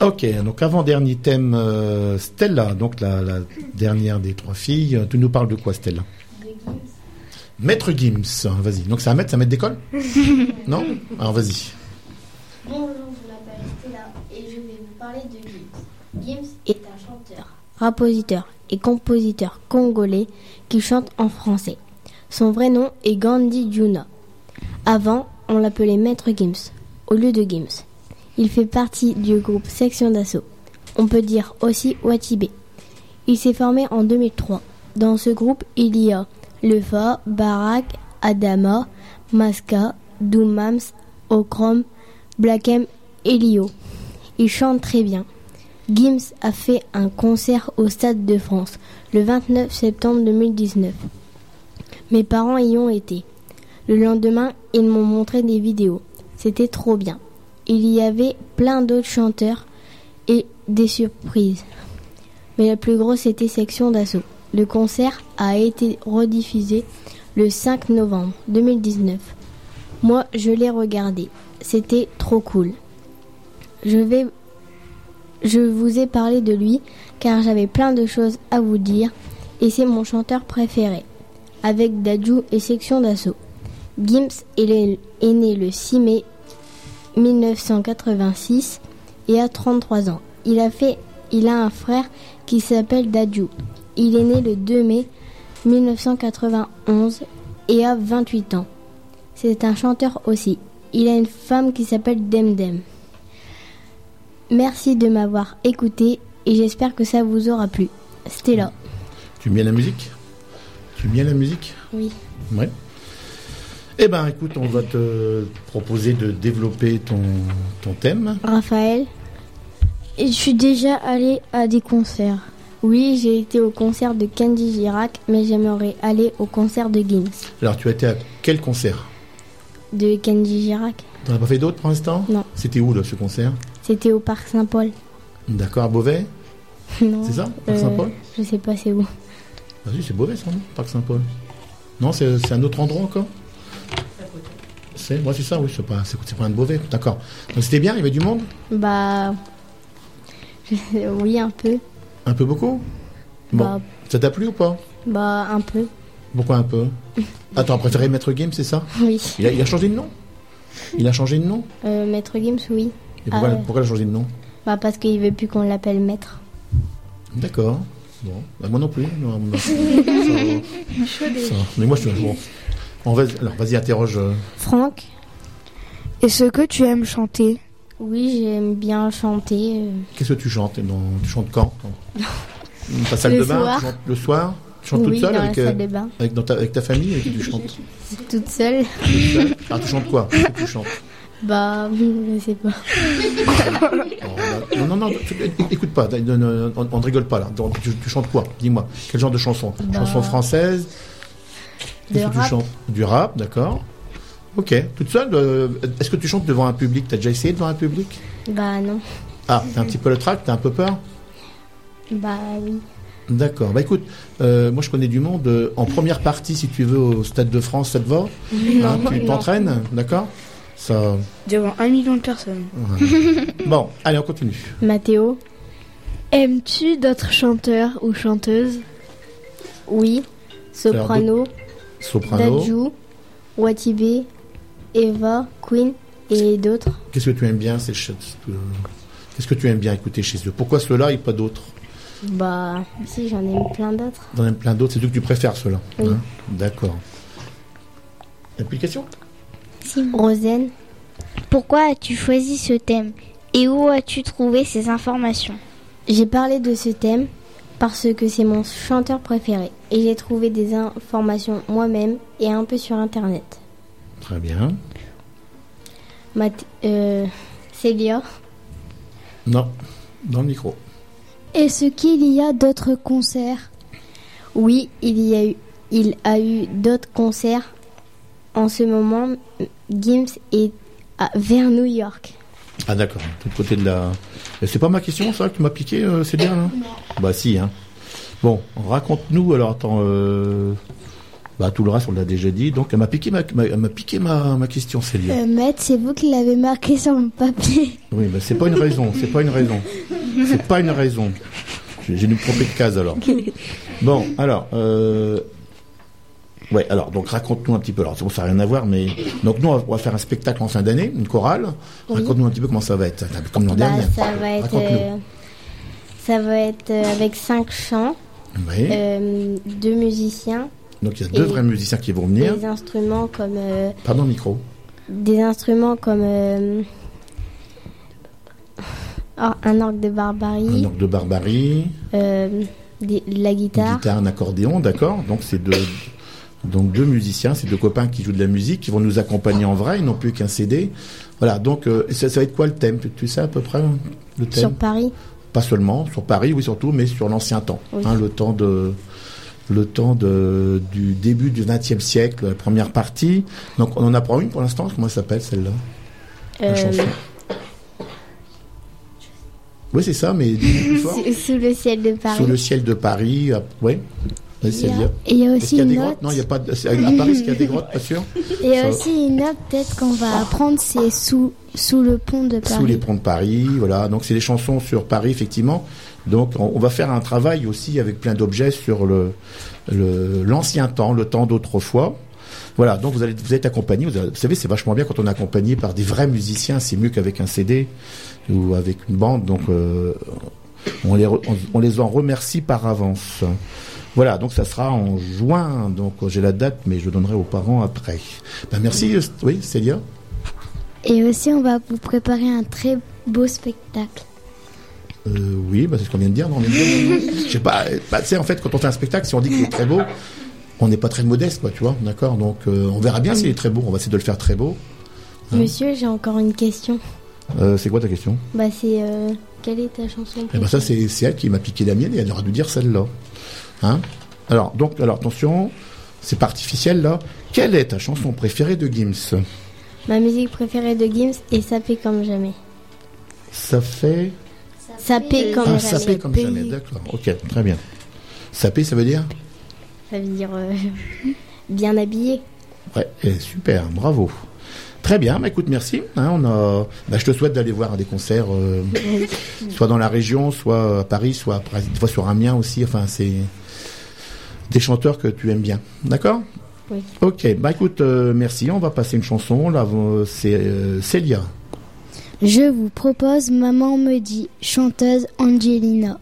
Ok, donc avant-dernier thème, euh, Stella, donc la, la dernière des trois filles. Tu nous parles de quoi, Stella? Maître Gims, vas-y. Donc c'est un maître, c'est un maître d'école <laughs> Non? Alors vas-y. Bonjour, je m'appelle Stella et je vais vous parler de Gims. Gims est un chanteur, compositeur et compositeur congolais qui chante en français. Son vrai nom est Gandhi Juna. Avant, on l'appelait Maître Gims, au lieu de Gims. Il fait partie du groupe Section d'Assaut. On peut dire aussi Watibé. Il s'est formé en 2003. Dans ce groupe, il y a Lefa, Barak, Adama, Maska, Doumams, Okrom, Blackem et Lio. Il chante très bien. Gims a fait un concert au Stade de France le 29 septembre 2019. Mes parents y ont été. Le lendemain, ils m'ont montré des vidéos. C'était trop bien. Il y avait plein d'autres chanteurs et des surprises. Mais la plus grosse était Section d'Assaut. Le concert a été rediffusé le 5 novembre 2019. Moi, je l'ai regardé. C'était trop cool. Je vous ai parlé de lui car j'avais plein de choses à vous dire et c'est mon chanteur préféré avec Dadju et Section d'Assaut. Gims est, né le 6 mai 1986 et a 33 ans. Il a fait il a un frère qui s'appelle Dadju. Il est né le 2 mai 1991 et a 28 ans. C'est un chanteur aussi. Il a une femme qui s'appelle Demdem. Merci de m'avoir écouté et j'espère que ça vous aura plu. Stella. Tu aimes bien la musique? Tu aimes bien la musique? Oui. Ouais. Eh ben, écoute, on va te proposer de développer ton, ton thème. Raphaël. Et je suis déjà allée à des concerts. Oui, j'ai été au concert de Kenji Girac, mais j'aimerais aller au concert de Gims. Alors, tu as été à quel concert De Kenji Girac. T'en as pas fait d'autres pour l'instant Non. C'était où, là, ce concert C'était au Parc Saint-Paul. D'accord, à Beauvais <laughs> non. C'est ça, Parc euh, Saint-Paul Je sais pas c'est où. Vas-y, c'est Beauvais, ça, non? Parc Saint-Paul. Non, c'est c'est un autre endroit encore? C'est, moi, c'est ça, oui, c'est pas, c'est c'est pas un de Beauvais, d'accord. Donc, c'était bien, il y avait du monde? Bah. <laughs> Oui, un peu. Un peu beaucoup? Bon, Bah. ça t'a plu ou pas? Bah, un peu. Pourquoi un peu? <laughs> Attends, préféré Maître Game, c'est ça? Oui. il a, il a changé de nom? Il a changé de nom? Euh, Maître Gims, oui. Et pourquoi, Ah ouais. pourquoi il a changé de nom? Bah, parce qu'il veut plus qu'on l'appelle Maître. D'accord. Bon, bah, moi non plus. Non, non. <laughs> Ça va. Ça va. Mais moi, je suis bon. On va, alors, vas-y, interroge. euh, Franck. Est-ce que tu aimes chanter? Oui, j'aime bien chanter. euh, Qu'est-ce que tu chantes? Dans- Tu chantes quand? Dans ta salle Le de bain? soir. tu chantes Le soir? Tu chantes Oui, toute seule dans la avec, euh, salle de bain. avec, dans ta, avec ta famille avec qui tu chantes? Toute seule. Toute seule? Alors, tu chantes quoi? Que tu chantes? Bah, je sais pas. Non, non, non, tu- écoute pas, on, ne rigole pas là. Tu chantes quoi? Dis-moi, quel genre de chanson? Bah, Chanson française? Qu'est-ce que tu rap. chantes Du rap, d'accord. Ok, toute seule euh, Est-ce que tu chantes devant un public? T'as déjà essayé devant un public? Bah, non. Ah, t'as un petit peu le trac, t'as un peu peur? Bah, oui. D'accord. Bah écoute, euh, moi je connais du monde. euh, en première partie, si tu veux, au Stade de France, ça te va? Non, Hein, Tu non. t'entraînes, d'accord? Ça. Devant un million de personnes. bon, allez, on continue. Mathéo. Aimes-tu d'autres chanteurs ou chanteuses? Oui. Soprano. Soprano. Dadju. Watibé. Eva. Queen. Et d'autres. Qu'est-ce que tu aimes bien ces ch- euh, Qu'est-ce que tu aimes bien écouter chez eux? Pourquoi ceux-là et pas d'autres? Bah, si, j'en aime plein d'autres. T'en aimes plein d'autres, c'est ceux que tu préfères ceux-là. Oui. hein? D'accord. Application? Rosen. Pourquoi as-tu choisi ce thème? Et où as-tu trouvé ces informations? J'ai parlé de ce thème parce que c'est mon chanteur préféré et j'ai trouvé des informations moi-même et un peu sur internet. Très bien. Math- euh, Célia Non, dans le micro. Est-ce qu'il y a d'autres concerts? Oui, il y a eu, il a eu d'autres concerts. En ce moment, Gims est à- vers New York. Ah d'accord, tout côté de la... C'est pas ma question ça que tu m'as piqué, euh, c'est bien là Bah si, hein. Bon, raconte-nous, alors attends, euh... bah tout le reste on l'a déjà dit, donc elle m'a piqué ma, ma- elle m'a piqué ma, ma question Célia. Euh, maître, c'est vous qui l'avez marqué sur mon papier. Oui, mais c'est pas une raison, c'est pas une raison. C'est pas une raison. J'ai j'ai dû me tromper de case alors. <laughs> Bon, alors, euh... ouais, alors donc raconte-nous un petit peu. Alors bon, ça n'a rien à voir, mais donc nous on va- faire un spectacle en fin d'année, une chorale. Oui. Raconte-nous un petit peu comment ça va être. Comme l'an Bah, dernier. ça va être, euh, ça va être euh, avec cinq chants, Oui. euh, deux musiciens, Donc il y a deux vrais musiciens qui vont venir. des instruments comme euh, Pardon micro. des instruments comme oh, un orgue de Un barbarie, orgue de barbarie, des- la une guitare. guitare, un accordéon, d'accord. Donc c'est deux, donc deux musiciens, c'est deux copains qui jouent de la musique, qui vont nous accompagner en vrai, ils n'ont plus qu'un CD. Voilà. Donc euh, ça, ça va être quoi le thème? Tu, sais à peu près le thème? Sur Paris, Pas seulement sur Paris, oui surtout, mais sur l'ancien temps, Oui. hein, le temps de le temps de, du début du XXe siècle, la première partie. Donc on en apprend une pour l'instant. Comment elle s'appelle celle-là? La euh, chanson. Oui, c'est ça, mais sous, <laughs> sous le ciel de Paris. Sous le ciel de Paris, ah, oui. Y et il y a aussi y a une grottes? Non, il n'y a pas. De... À Paris, est-ce qu'il y a des grottes? Pas sûr. <laughs> Et Ça- aussi une autre peut-être qu'on va apprendre, c'est sous, sous le pont de Paris. Sous les ponts de Paris, voilà. Donc c'est des chansons sur Paris, effectivement. Donc on, on va faire un travail aussi avec plein d'objets sur le le- l'ancien temps, le temps d'autrefois. Voilà. Donc vous allez vous êtes accompagné. Vous savez, c'est vachement bien quand on est accompagné par des vrais musiciens. C'est mieux qu'avec un CD ou avec une bande. Donc euh, on les re- on, on les en remercie par avance. Voilà, donc ça sera en juin, donc j'ai la date, mais je donnerai aux parents après. Ben, merci, oui, Célia. Et aussi, on va vous préparer un très beau spectacle. Euh, oui, bah, c'est ce qu'on vient de dire. Non, on. Je sais pas. euh, bah, tu sais, en fait, quand on fait un spectacle, si on dit qu'il est très beau, on n'est pas très modeste, quoi, tu vois. D'accord. Donc, euh, on verra bien s'il est très beau. On va essayer de le faire très beau. Hein Monsieur, j'ai encore une question. Euh, c'est quoi ta question? Bah, c'est quelle est ta chanson Eh ben ça, c'est c'est elle qui m'a piqué la mienne et elle aurait dû dire celle-là. Hein? Alors, donc, alors attention, c'est pas artificiel là. Quelle est ta chanson préférée de Gims? Ma musique préférée de Gims est Sapé comme jamais. Ça fait. Sapé comme ah, jamais. sapé comme jamais. D'accord. Ok, très bien. Sapé, ça veut dire? Ça veut dire euh, <laughs> bien habillé. Ouais, eh, super, bravo. Très bien, bah, écoute, merci. hein, on a, bah, je te souhaite d'aller voir des concerts, euh, soit dans la région, soit à Paris, soit fois sur Amiens aussi. Enfin, c'est des chanteurs que tu aimes bien. D'accord? Oui. Ok, bah écoute, euh, merci. On va passer une chanson. Là, c'est euh, Célia. Je vous propose Maman me dit, chanteuse Angelina.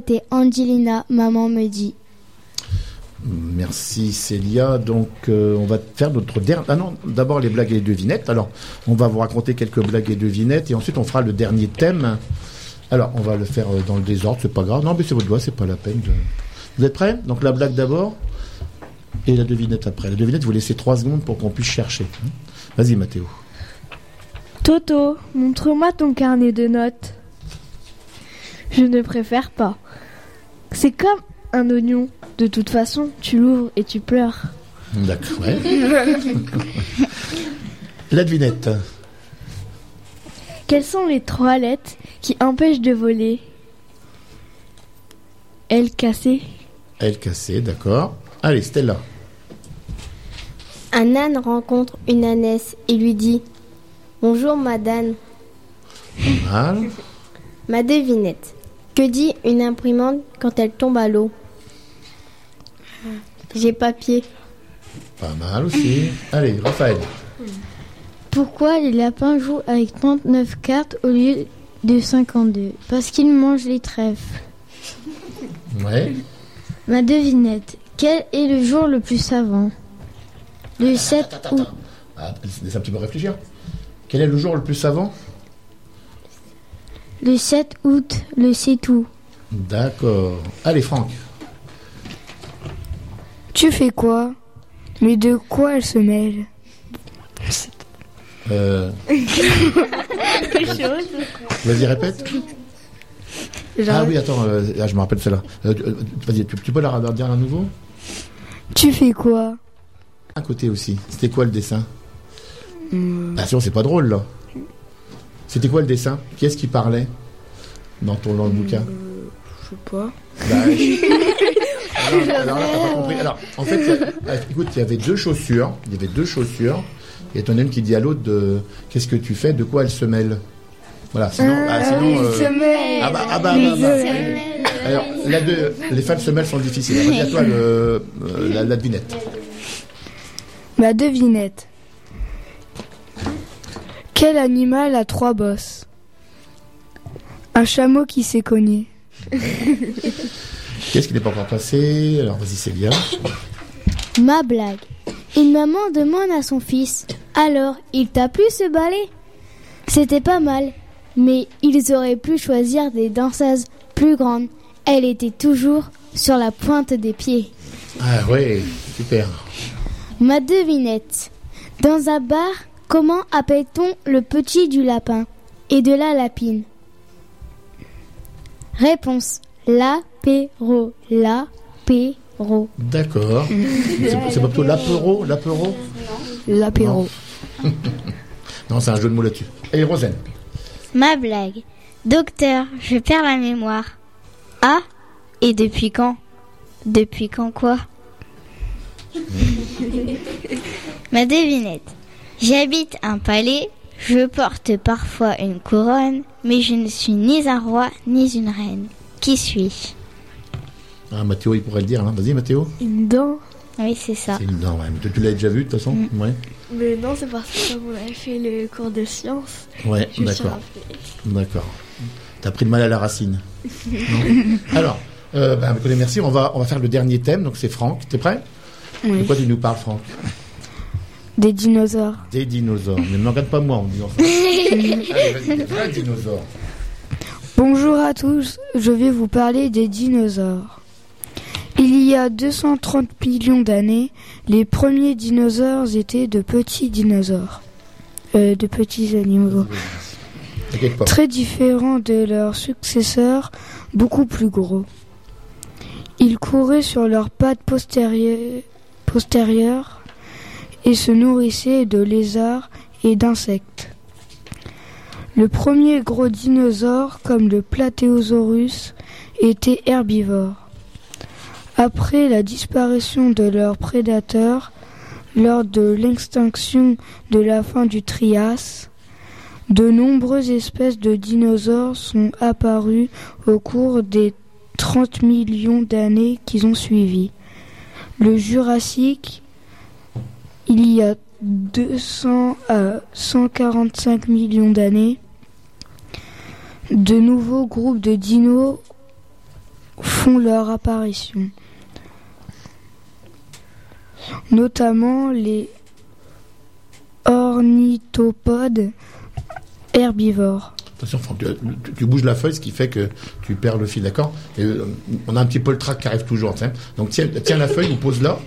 C'était Angelina, maman me dit. Merci Célia. Donc euh, on va faire notre dernier. Ah non, d'abord les blagues et les devinettes. Alors on va vous raconter quelques blagues et devinettes et ensuite on fera le dernier thème. Alors on va le faire euh, dans le désordre, c'est pas grave. Non mais c'est votre doigt, c'est pas la peine. de- Vous êtes prêts? Donc la blague d'abord et la devinette après. La devinette, vous laissez trois secondes pour qu'on puisse chercher. Vas-y Mathéo. Toto, montre-moi ton carnet de notes. Je ne préfère pas. C'est comme un oignon. De toute façon, tu l'ouvres et tu pleures. D'accord. ouais. <laughs> la devinette. Quelles sont les trois lettres qui empêchent de voler? L cassé. Elle cassée, d'accord. Allez Stella. Un âne rencontre une ânesse et lui dit Bonjour madame, Mal. ma devinette. Que dit une imprimante quand elle tombe à l'eau? J'ai papier. Pas mal aussi. Allez Raphaël. Pourquoi les lapins jouent avec 39 cartes au lieu de 52 Parce qu'ils mangent les trèfles. Ouais. Ma devinette. Quel est le jour le plus savant? Le 7 août. Ah, laisse un petit peu réfléchir. Quel est le jour le plus savant? Le 7 août, le c'est tout. D'accord. Allez, Franck. Tu fais quoi? Mais de quoi elle se mêle? Euh, <laughs> Vas-y, répète. Ah oui, attends, euh, ah, je me rappelle celle-là. Euh, euh, Vas-y, tu, tu peux la dire à nouveau? Tu fais quoi? À côté aussi. C'était quoi le dessin? Hmm, Ah, sinon, c'est pas drôle, là. C'était quoi le dessin? Qui est-ce qui parlait dans ton dans le bouquin? Je sais pas. Bah, <laughs> alors, alors là, t'as pas compris. Alors, en fait, a- ah, écoute, il y avait deux chaussures. Il y avait deux chaussures. Et t'en as une qui dit à l'autre de qu'est-ce que tu fais, de quoi elle se mêle. Voilà, sinon. ah, sinon euh, semelle. ah bah, ah bah, bah, bah. Alors, deux, les femmes semelles sont difficiles. Vas-y, à toi, le, euh, la, la devinette. Ma devinette. Quel animal a trois bosses? Un chameau qui s'est cogné. <laughs> Qu'est-ce qui n'est pas encore passé? Alors, vas-y, Célia. Ma blague. Une maman demande à son fils Alors, il t'a plu ce ballet C'était pas mal, mais ils auraient pu choisir des danseuses plus grandes. Elle était toujours sur la pointe des pieds. Ah, ouais, super. Ma devinette. Dans un bar, comment appelle-t-on le petit du lapin et de la lapine? Réponse. L'apéro. L'apéro. D'accord. C'est pas plutôt l'apéro L'apéro? L'apéro. <laughs> Non, c'est un jeu de mots là-dessus. Et Rosen. Ma blague. Docteur, je perds la mémoire. Ah Et depuis quand? Depuis quand quoi? <laughs> Ma devinette. J'habite un palais, je porte parfois une couronne, mais je ne suis ni un roi ni une reine. Qui suis-je? Ah, Mathéo, il pourrait le dire. Hein. Vas-y, Mathéo. Une dent. Oui, c'est ça. C'est une- Non, ouais, mais tu, tu l'as déjà vu de toute façon Ouais. Mais non, c'est parce que comme on avait fait le cours de sciences. Ouais, d'accord. D'accord. T'as pris le mal à la racine. <laughs> Non Alors, euh, bah, écoutez, merci. On va, on va faire le dernier thème. Donc, c'est Franck. T'es prêt? Oui. De quoi tu nous parles, Franck? Des dinosaures. Des dinosaures. Ne me regarde pas moi en disant ça. Allez, vas-y. Bonjour à tous, je vais vous parler des dinosaures. Il y a 230 millions d'années, les premiers dinosaures étaient de petits dinosaures. Euh, de petits animaux. Très différents de leurs successeurs, beaucoup plus gros. Ils couraient sur leurs pattes postérieures et se nourrissaient de lézards et d'insectes. Le premier gros dinosaure, comme le Plateosaurus, était herbivore. Après la disparition de leurs prédateurs, lors de l'extinction de la fin du Trias, de nombreuses espèces de dinosaures sont apparues au cours des 30 millions d'années qui ont suivi. Le Jurassique, il y a 200 à 145 millions d'années, de nouveaux groupes de dinos font leur apparition, notamment les ornithopodes herbivores. Attention, tu, bouges la feuille, ce qui fait que tu perds le fil, d'accord? Euh, On a un petit peu le trac qui arrive toujours, tiens. Donc tiens, tiens la feuille ou pose-la,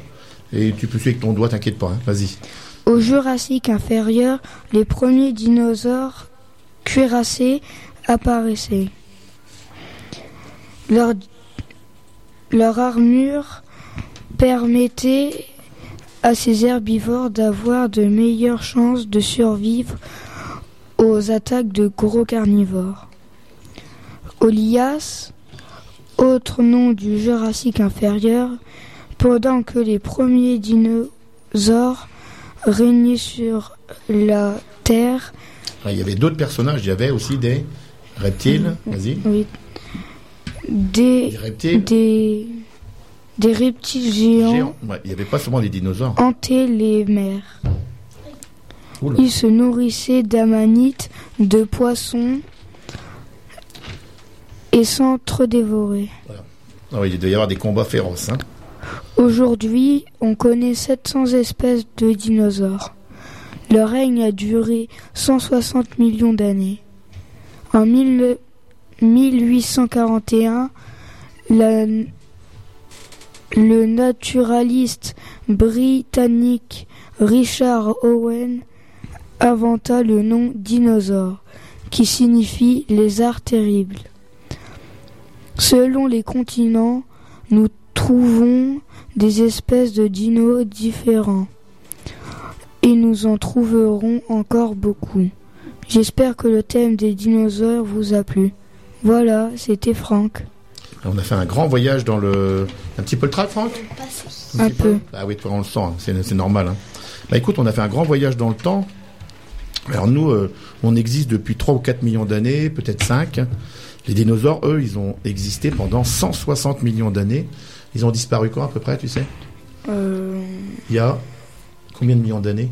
et tu peux suivre ton doigt, t'inquiète pas, hein. vas-y. Au Jurassique inférieur, les premiers dinosaures cuirassés apparaissaient. Leur, leur armure permettait à ces herbivores d'avoir de meilleures chances de survivre aux attaques de gros carnivores. Olias, autre nom du Jurassique inférieur, pendant que les premiers dinosaures régnaient sur la Terre, Ah, Il y avait d'autres personnages, il y avait aussi des reptiles, vas-y. oui, des, Des reptiles des, des reptiles géants, Géants. Ouais, il n'y avait pas seulement des dinosaures. hantaient les mers. Oula. Ils se nourrissaient d'amanites, de poissons et s'entre-dévoraient. Ah oui, il doit y avoir des combats féroces. Hein. Aujourd'hui, on connaît 700 espèces de dinosaures. Leur règne a duré 160 millions d'années. En 1000 1841, la- le naturaliste britannique Richard Owen inventa le nom dinosaure, qui signifie lézard terrible. Selon les continents, nous trouvons des espèces de dinos différents. Et nous en trouverons encore beaucoup. J'espère que le thème des dinosaures vous a plu. Voilà, c'était Franck. On a fait un grand voyage dans le. Un petit peu le trac, Franck? Un peu. Ah oui, toi, on le sent, c'est c'est normal. hein. Bah écoute, on a fait un grand voyage dans le temps. Alors nous, euh, on existe depuis 3 ou 4 millions d'années, peut-être 5. Les dinosaures, eux, ils ont existé pendant 160 millions d'années. Ils ont disparu quand à peu près, tu sais? Euh, Il y a combien de millions d'années?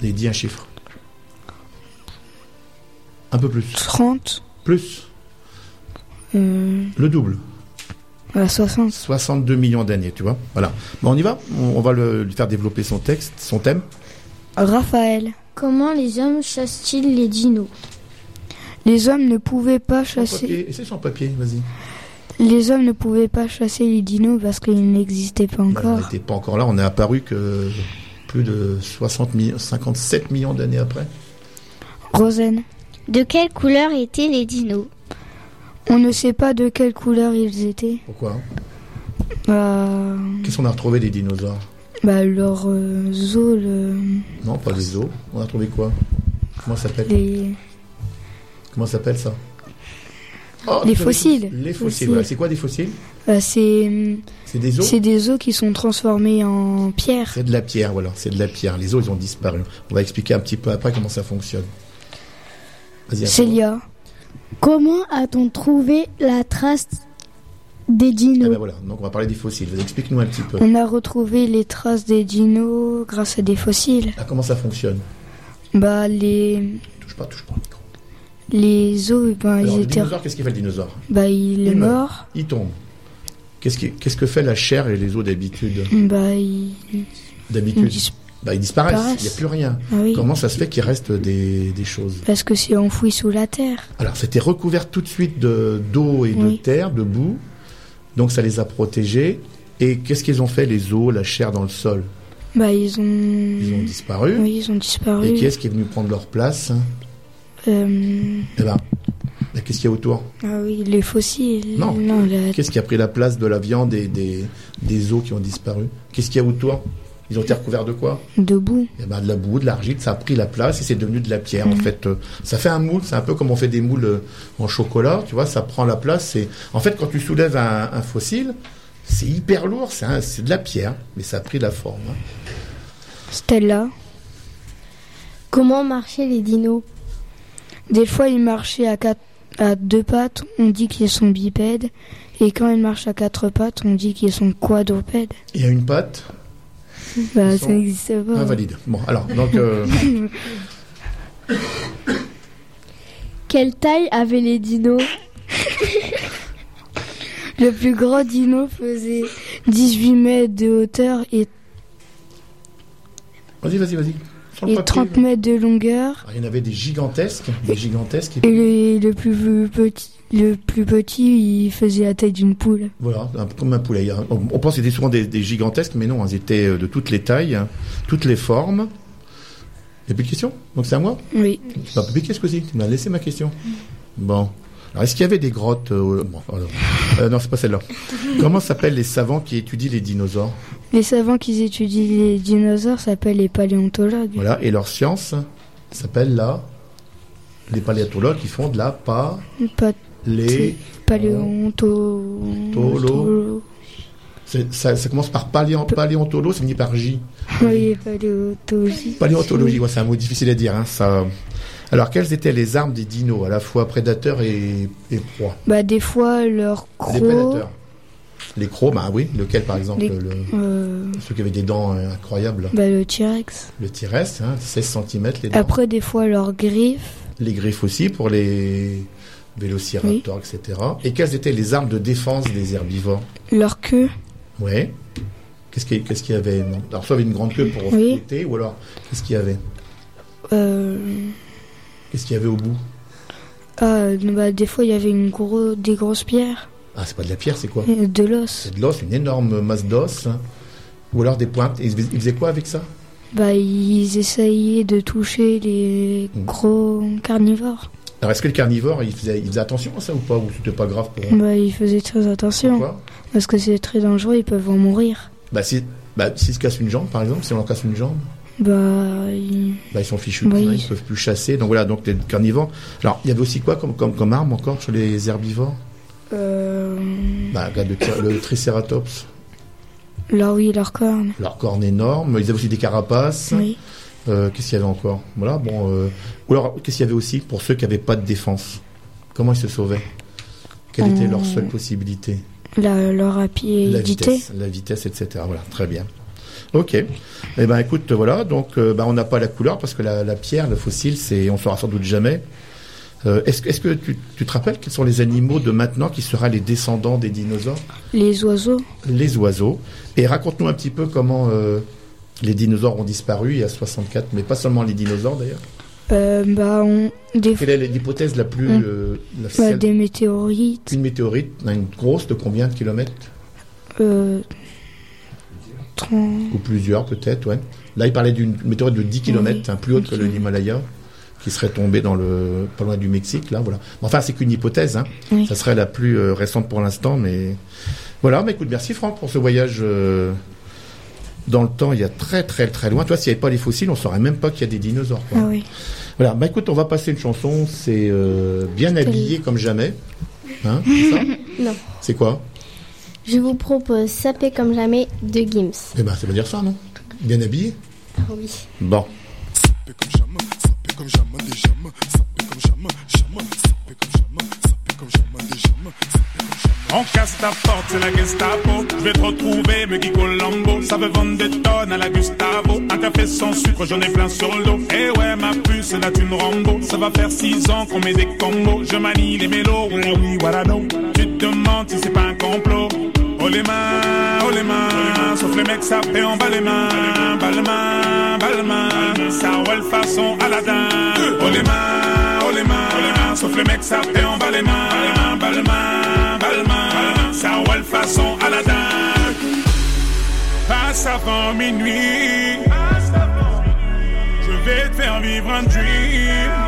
Les dis un chiffre. Un peu plus. 30. Plus. Euh, Le double. à 60. 62 millions d'années, tu vois. Voilà. Bon, on y va on, va le- lui faire développer son texte, son thème. Raphaël. Comment les hommes chassent-ils les dinos? Les hommes ne pouvaient pas chasser. papier. Essaye sans papier, vas-y. Les hommes ne pouvaient pas chasser les dinos parce qu'ils n'existaient pas Bah, on encore. n'était pas encore là. On est apparu que plus de 60 millions, 57 millions d'années après. Rosen. De quelle couleur étaient les dinos? On ne sait pas de quelle couleur ils étaient. Pourquoi? Bah, Qu'est-ce qu'on a retrouvé des dinosaures? bah leur euh, zoo, le- Non, pas les os. On a trouvé quoi? Comment ça s'appelle? Les, Comment ça s'appelle ça? Oh, les fossiles. Les fossiles. Voilà. C'est quoi des fossiles Bah, c'est C'est des os c'est des os qui sont transformés en pierre. C'est de la pierre, voilà. C'est de la pierre. Les os, ils ont disparu. On va expliquer un petit peu après comment ça fonctionne. Célia. Comment a-t-on trouvé la trace des dinos ben voilà. Donc on va parler des fossiles. Explique-nous un petit peu. On a retrouvé les traces des dinos grâce à des fossiles. Ah, comment ça fonctionne? Bah les Touche pas, touche pas. Les os, ben Alors, ils le étaient. dinosaure, qu'est-ce qu'il fait le dinosaure Bah il est meurt. mort. Il tombe. Qu'est-ce, qui- qu'est-ce que fait la chair et les os d'habitude Bah il. D'habitude Ils dis- bah, Ils disparaissent. Il n'y a plus rien. Ah oui. Comment ça se fait qu'il reste des, des choses Parce que c'est enfoui sous la terre. Alors, c'était recouvert tout de suite de, d'eau et de terre, de boue. Donc, ça les a protégés. Et qu'est-ce qu'ils ont fait, les os, la chair dans le sol Bah ils ont. Ils ont disparu. Oui ils ont disparu. Et qui est-ce qui est venu prendre leur place Euh, Eh ben, qu'est-ce qu'il y a autour? Ah oui les fossiles. Non. la- Qu'est-ce qui a pris la place de la viande et des, des os qui ont disparu? Qu'est-ce qu'il y a autour? Ils ont été recouverts de quoi? Debout. Eh ben, de la boue, de l'argile, ça a pris la place et c'est devenu de la pierre. En Mhm. fait, ça fait un moule, c'est un peu comme on fait des moules euh, en chocolat, tu vois, ça prend la place. C'est En fait, quand tu soulèves un, un fossile, c'est hyper lourd, c'est un- c'est de la pierre, mais ça a pris la forme. hein. Stella. Comment marchaient les dinos? Des fois, ils marchaient à, quatre, à deux pattes, on dit qu'ils sont bipèdes. Et quand ils marchent à quatre pattes, on dit qu'ils sont quadrupèdes. Il y a une patte Bah, ça n'existe pas. invalide. Bon, alors, donc, euh, <laughs> Quelle taille avaient les dinos <laughs> Le plus grand dino faisait 18 mètres de hauteur et, Vas-y, vas-y, vas-y. Et papier. 30 mètres de longueur. Ah, Il y en avait des gigantesques, des gigantesques. Et le, le plus petit, le plus petit, il faisait la taille d'une poule. Voilà, un peu comme un poulet. On, on pense que c'était souvent des, des gigantesques, mais non, ils étaient euh, de toutes les tailles, hein, toutes les formes. Il n'y a plus de questions? Donc c'est à moi? Oui. Tu m'as pas piqué ce coup-ci, tu m'as laissé ma question. Bon. Alors est-ce qu'il y avait des grottes euh, bon, alors, euh, Non, c'est pas celle-là. Comment s'appellent les savants qui étudient les dinosaures? Les savants qui étudient les dinosaures s'appellent les paléontologues. Voilà, et leur science s'appelle la... Les paléontologues qui font de la pas... Pas Les... paléonto... Tolo. C'est- Ça, ça commence par paléon, paléontolo, ça finit par J. Oui, paléontologie. Paléontologie, ouais, c'est un mot difficile à dire. Hein, ça... Alors, quelles étaient les armes des dinos, à la fois prédateurs et, et proies? Bah, des fois, leurs Les crocs. prédateurs. Les crocs, bah oui. Lequel, par exemple Les- le... euh, Ceux qui avaient des dents euh, incroyables. bah, le T-Rex. Le T-Rex, hein, 16 cm les dents. Après, des fois, leurs griffes. Les griffes aussi pour les vélociraptors, etc. Et quelles étaient les armes de défense des herbivores? Leur queue. Ouais. Qu'est-ce qu'il y avait? Alors, soit il y avait une grande queue pour Oui. fouetter, ou alors, qu'est-ce qu'il y avait? Euh, Qu'est-ce qu'il y avait au bout? Ah, bah, des fois, il y avait une gros, des grosses pierres. Ah, c'est pas de la pierre, c'est quoi Et De l'os. C'est de l'os, une énorme masse d'os. hein. Ou alors des pointes. Et ils faisaient- ils faisaient quoi avec ça? Bah, ils essayaient de toucher les Mm. gros carnivores. Alors, est-ce que le carnivore, il faisait, il faisait attention à ça ou pas? Ou c'était pas grave pour eux? Bah, ils faisaient très attention. Pourquoi? Parce que c'est très dangereux, ils peuvent en mourir. Bah, si, bah, s'ils se cassent une jambe, par exemple, si on leur casse une jambe, Bah, ils- bah, ils sont fichus. Oui. hein, ils peuvent plus chasser. Donc voilà, donc les carnivores. Alors, il y avait aussi quoi comme, comme, comme arme encore sur les herbivores? euh, Bah, regarde le, le Triceratops. leur oui, leurs cornes. Leurs cornes énormes. Ils avaient aussi des carapaces. Oui. Euh, qu'est-ce qu'il y avait encore? Voilà, bon. euh, Ou alors, qu'est-ce qu'il y avait aussi pour ceux qui n'avaient pas de défense? Comment ils se sauvaient? Quelle était leur Euh, seule possibilité? La, leur rapidité. La vitesse, la vitesse, etc. Voilà, très bien. Ok. Eh ben, écoute, voilà. Donc, euh, ben, on n'a pas la couleur parce que la, la pierre, le fossile, c'est, on saura sans doute jamais. Euh, est-ce, que- est-ce que tu, tu te rappelles quels sont les animaux de maintenant qui sera les descendants des dinosaures Les oiseaux. Les oiseaux. Et raconte-nous un petit peu comment euh, les dinosaures ont disparu il y a 64, mais pas seulement les dinosaures d'ailleurs. Euh, bah, on, des, Quelle est l'hypothèse la plus, la- bah, des météorites. une météorite, une grosse de combien de kilomètres Euh, 30, Ou plusieurs peut-être, ouais. Là, il parlait d'une météorite de 10 km, plus haute que le Himalaya, qui serait tombée dans le, pas loin du Mexique, là, voilà. Enfin, c'est qu'une hypothèse, hein. Oui. Ça serait la plus euh, récente pour l'instant, mais voilà. Mais écoute, merci Franck pour ce voyage euh, dans le temps. Il y a très très très loin. Toi, s'il n'y avait pas les fossiles, on saurait même pas qu'il y a des dinosaures. quoi. Ah oui. Voilà. Bah écoute, on va passer une chanson. C'est euh, bien habillé comme jamais. Hein, c'est ça <laughs> Non. C'est quoi? Je vous propose Saper comme jamais de Gims. Eh ben, ça veut dire ça, non? Bien habillé? Ah oui. Bon. On casse ta porte, c'est la Gestapo. Je vais te retrouver, me Guy Colombo. Ça veut vendre des tonnes à la Gustavo. Un café sans sucre, j'en ai plein sur le dos. Eh ouais, ma puce, là tu me Rambo. Ça va faire six ans qu'on met des combos. Je manie les mélos, oui, voilà donc. Tu te demandes si c'est pas un complot. Oh les mains, oh les mains. Sauf les mecs, fait en bas les mains. Bas les mains, bas les mains. Ça roule façon Aladdin. Oh les mains, oh les mains. Sauf les mecs, fait en bas les mains. Bas les mains, bas les mains. Ça roule façon Aladdin. Passe avant minuit. Je vais te faire vivre un dream.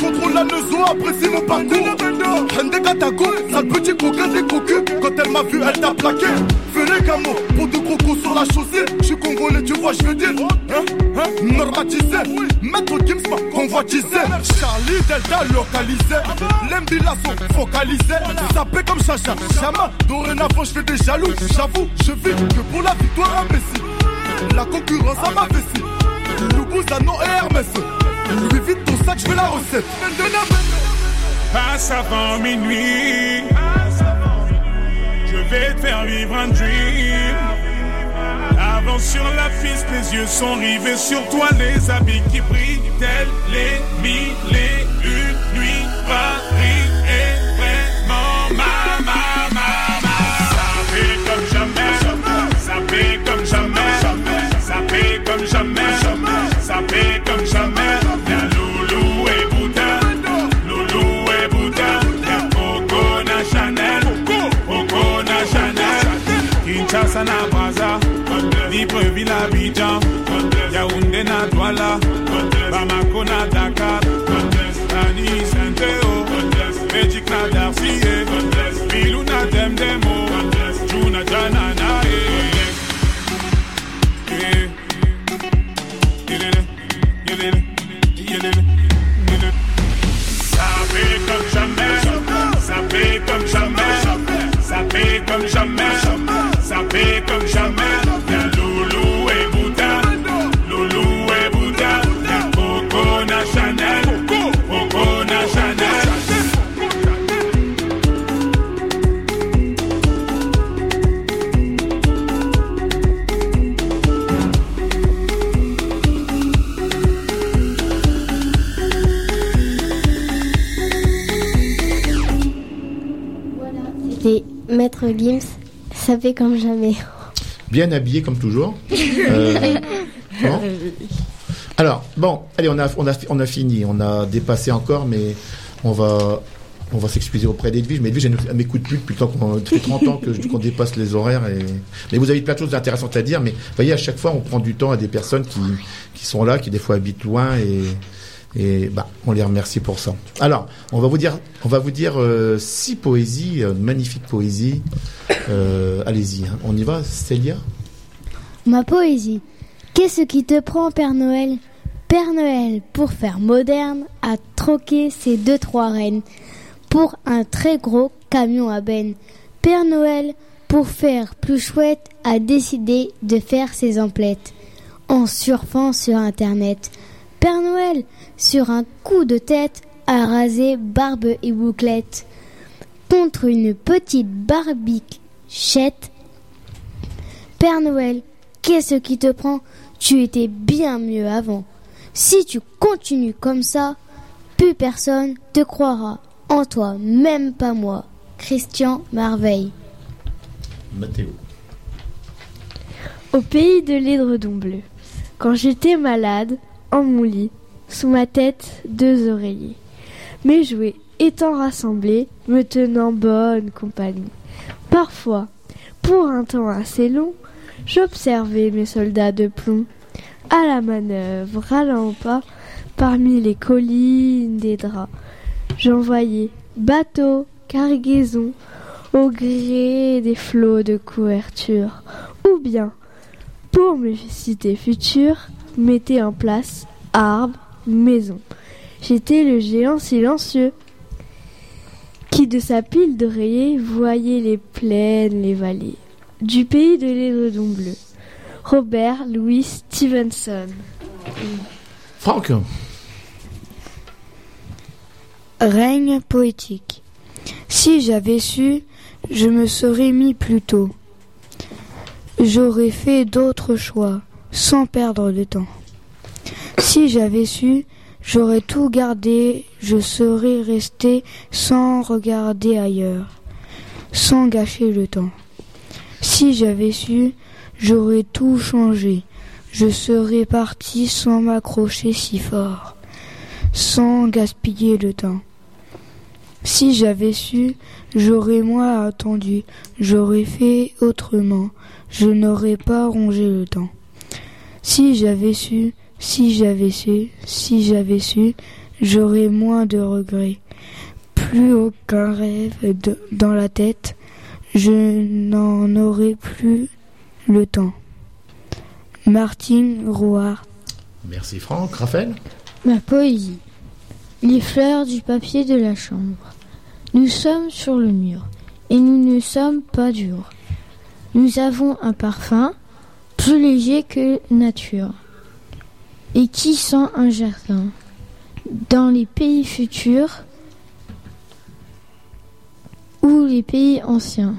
contrôle la leçon, apprécie mon parcours. Hende Katako, sale petit coquin des cocus. Quand elle m'a vu, elle t'a plaqué. Venez Gamo, pour de crocos sur la chaussée. Je suis congolais, tu vois, je veux dire. Hein, hein, normatisé. Maître Gims m'a convoitisé. Charlie Delta localisé. L'embila sont focalisés. Sapé comme Chacha, Chama. Dorénavant, je fais des jaloux. J'avoue, je vis que pour la victoire imbécile. La concurrence à ma vessie. Loubouzanon et Hermès. Lui vite ton sac, je veux la recette. Passe avant minuit. Je vais te faire vivre un dream. Avance sur la piste, les yeux sont rivés sur toi, les habits qui brillent, tels les mille et une nuits. Paris na Braza, Libreville Abidjan, Yaoundé na Douala, Bamako na Dakar, Tani Saint-Théo, na Darcy, Bilou na Demdemo, Juna Jana comme jamais. Comme jamais. Bien habillé comme toujours. Euh, <laughs> bon. Alors, bon, allez, on a, on, a, on a fini. On a dépassé encore, mais on va, on va s'excuser auprès d'Edwige. Mais Edwige, elle ne m'écoute plus depuis le temps qu'on fait 30 ans que qu'on dépasse les horaires. Et... Mais vous avez plein de choses intéressantes à dire. Mais vous voyez, à chaque fois, on prend du temps à des personnes qui, qui sont là, qui des fois habitent loin. Et, et bah, on les remercie pour ça. Alors, on va vous dire, on va vous dire euh, six poésies, euh, magnifiques poésies. Euh, Allez-y, hein. on y va, Célia? Ma poésie. Qu'est-ce qui te prend, Père Noël? Père Noël, pour faire moderne, a troqué ses deux trois reines pour un très gros camion à benne. Père Noël, pour faire plus chouette, a décidé de faire ses emplettes en surfant sur Internet. Père Noël, sur un coup de tête, a rasé barbe et bouclette contre une petite barbichette. Père Noël, qu'est-ce qui te prend? Tu étais bien mieux avant. Si tu continues comme ça, plus personne te croira. En toi, même pas moi. Christian Marveille. Mathéo. Au pays de l'édredon bleu, quand j'étais malade, mon lit, sous ma tête, deux oreillers. Mes jouets étant rassemblés, me tenant bonne compagnie. Parfois, pour un temps assez long, j'observais mes soldats de plomb, à la manœuvre, allant pas, parmi les collines des draps. J'envoyais bateaux, cargaisons, au gré des flots de couverture, ou bien, pour mes cités futures, mettez en place arbres, maisons. J'étais le géant silencieux qui de sa pile d'oreillers voyait les plaines, les vallées du pays de l'édredon bleu. Robert Louis Stevenson. Franck Règne poétique. Si j'avais su, je me serais mis plus tôt. J'aurais fait d'autres choix, sans perdre de temps. Si j'avais su, j'aurais tout gardé, je serais resté sans regarder ailleurs, sans gâcher le temps. Si j'avais su, j'aurais tout changé, je serais parti sans m'accrocher si fort, sans gaspiller le temps. Si j'avais su, j'aurais moins attendu, j'aurais fait autrement, je n'aurais pas rongé le temps. Si j'avais su, si j'avais su, si j'avais su, j'aurai moins de regrets. Plus aucun rêve de- dans la tête, je n'en aurai plus le temps. Martine Rouard. Merci Franck. Raphaël? Ma poésie. Les fleurs du papier de la chambre. Nous sommes sur le mur et nous ne sommes pas durs. Nous avons un parfum plus léger que nature et qui sent un jardin. Dans les pays futurs ou les pays anciens.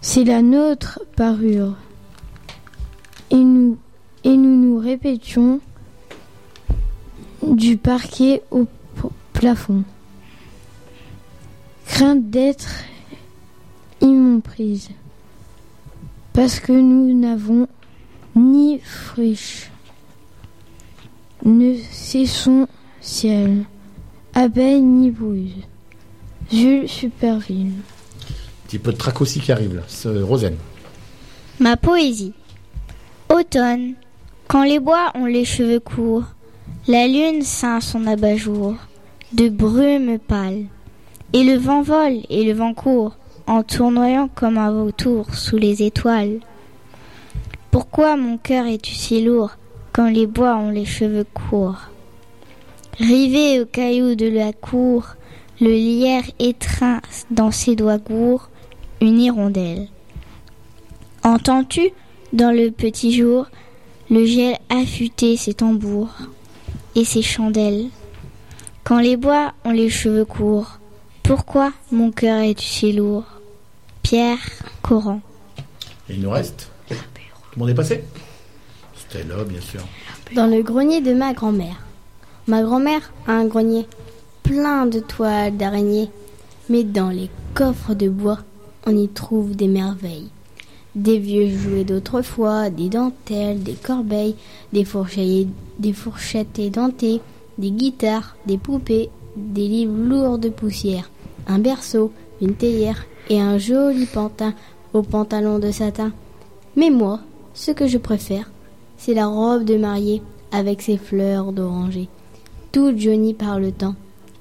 C'est la nôtre parure. Et nous, nous répétions du parquet au plafond. Crainte d'être immonprise. Parce que nous n'avons ni friche, ne cessons ciel, abeille ni bouse. Jules Superville. Petit peu de trac aussi qui arrive là. C'est Rosen. Ma poésie. Automne. Quand les bois ont les cheveux courts, la lune ceint son abat-jour de brume pâle. Et le vent vole et le vent court, en tournoyant comme un vautour sous les étoiles. Pourquoi mon cœur es-tu si lourd quand les bois ont les cheveux courts? Rivé aux cailloux de la cour, le lierre étreint dans ses doigts gourds une hirondelle. Entends-tu, dans le petit jour, le gel affûter ses tambours et ses chandelles? Quand les bois ont les cheveux courts, pourquoi mon cœur est-tu si lourd? Pierre Coran. Et il nous reste Tout le monde est passé? Stella, bien sûr. Dans le grenier de ma grand-mère. Ma grand-mère a un grenier plein de toiles d'araignées, mais dans les coffres de bois, on y trouve des merveilles. Des vieux jouets d'autrefois, des dentelles, des corbeilles, des fourchettes, des fourchettes édentées, des guitares, des poupées, des livres lourds de poussière, un berceau, une théière et un joli pantin au pantalon de satin. Mais moi, ce que je préfère, c'est la robe de mariée avec ses fleurs d'oranger, toute jaunie par le temps.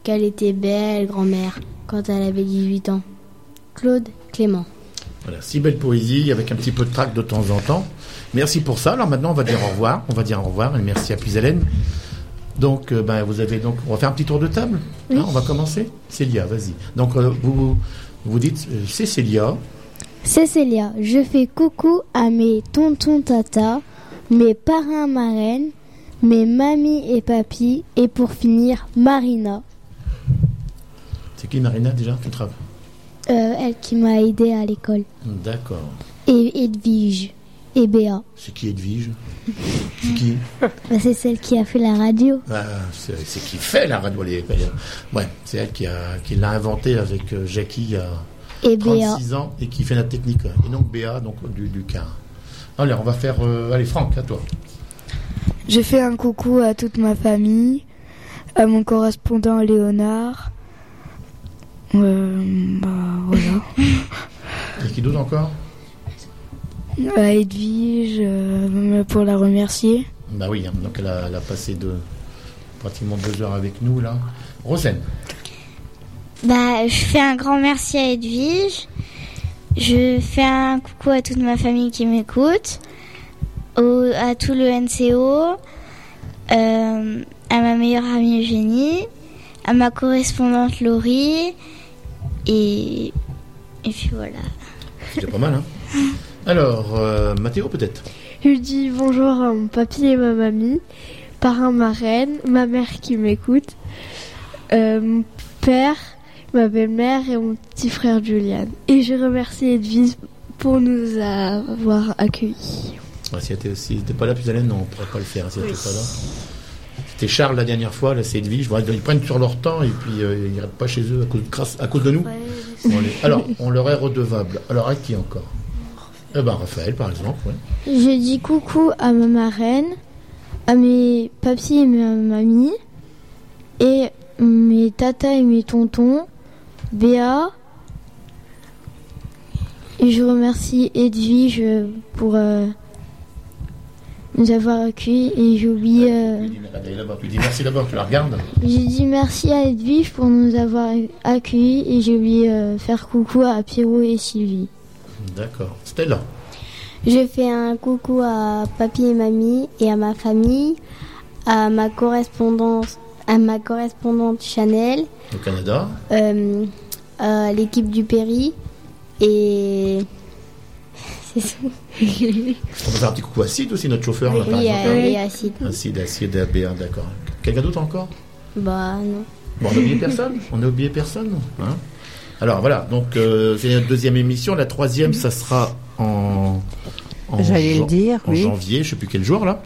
Qu'elle était belle, grand-mère, quand elle avait 18 ans. Claude Clément. Voilà, si belle poésie avec un petit peu de trac de temps en temps. Merci pour ça. Alors maintenant, on va dire au revoir. On va dire au revoir et merci à Puisalène. Donc, euh, ben, vous avez donc, on va faire un petit tour de table. Oui. Hein, on va commencer. Célia, vas-y. Donc, euh, vous vous dites, euh, c'est Célia. C'est Célia. Je fais coucou à mes tontons tata, mes parrains marraines, mes mamies et papis, et pour finir, Marina, C'est qui Marina déjà Tu travailles euh, elle qui m'a aidé à l'école, D'accord. et Edwige, et Béa. C'est qui Edwige C'est qui <laughs> Bah, c'est celle qui a fait la radio. Ah, c'est c'est qui fait la radio. les- Ouais, c'est elle qui, a, qui l'a inventé avec euh, Jackie il y a Et Béa. 36 ans et qui fait la technique. Et donc Béa, donc du, du car. Allez, on va faire. euh, allez, Franck, à toi. Je fais un coucou à toute ma famille, à mon correspondant Léonard. Euh, bah voilà. Et qui d'autre encore? À Edwige euh, pour la remercier. Bah oui, hein, donc elle a, elle a passé de, pratiquement deux heures avec nous là. Rosen, Bah, je fais un grand merci à Edwige. Je fais un coucou à toute ma famille qui m'écoute, au- à tout le NCO, euh, à ma meilleure amie Eugénie, à ma correspondante Laurie, et, et puis voilà. c'était pas mal, hein <laughs> Alors, euh, Mathéo peut-être Je dis bonjour à mon papy et ma mamie, parrain, marraine, ma mère qui m'écoute, euh, mon père, ma belle-mère et mon petit frère Julian. Et je remercie Edwige pour nous avoir accueillis. Si elle était, si pas là, puis non, on pourrait pas le faire. Si elle était pas là. C'était Charles la dernière fois, là c'est Edwige. Ils prennent sur leur temps et puis euh, ils n'iront pas chez eux à cause, grâce- à cause de nous. Alors, on leur est redevable. Alors, à qui encore? Eh ben, Raphaël, par exemple. ouais. Je dis coucou à ma marraine, à mes papis et ma mamie, et mes tatas et mes tontons, Béa. Et je remercie Edwige pour, euh, nous avoir accueillis et j'ai oublié. euh, là-bas, tu dis merci d'abord, tu la regardes. j'ai dit merci à Edwige pour nous avoir accueillis et j'ai oublié euh, faire coucou à Pierrot et Sylvie. D'accord. Stella. Je fais un coucou à papy et mamie et à ma famille, à ma correspondance, à ma correspondante Chanel, Au Canada. euh, à l'équipe du Péri et <laughs> c'est tout. On peut faire un petit coucou à Sid aussi, notre chauffeur. là, par Oui, à- oui, à Sid. Acide, acide, AB1, d'accord. Quelqu'un d'autre encore? Bah non. Bon, on a oublié personne? On a oublié personne hein? Alors voilà, donc euh, c'est notre deuxième émission. La troisième, ça sera en. en J'allais le dire, En oui. janvier, je sais plus quel jour là.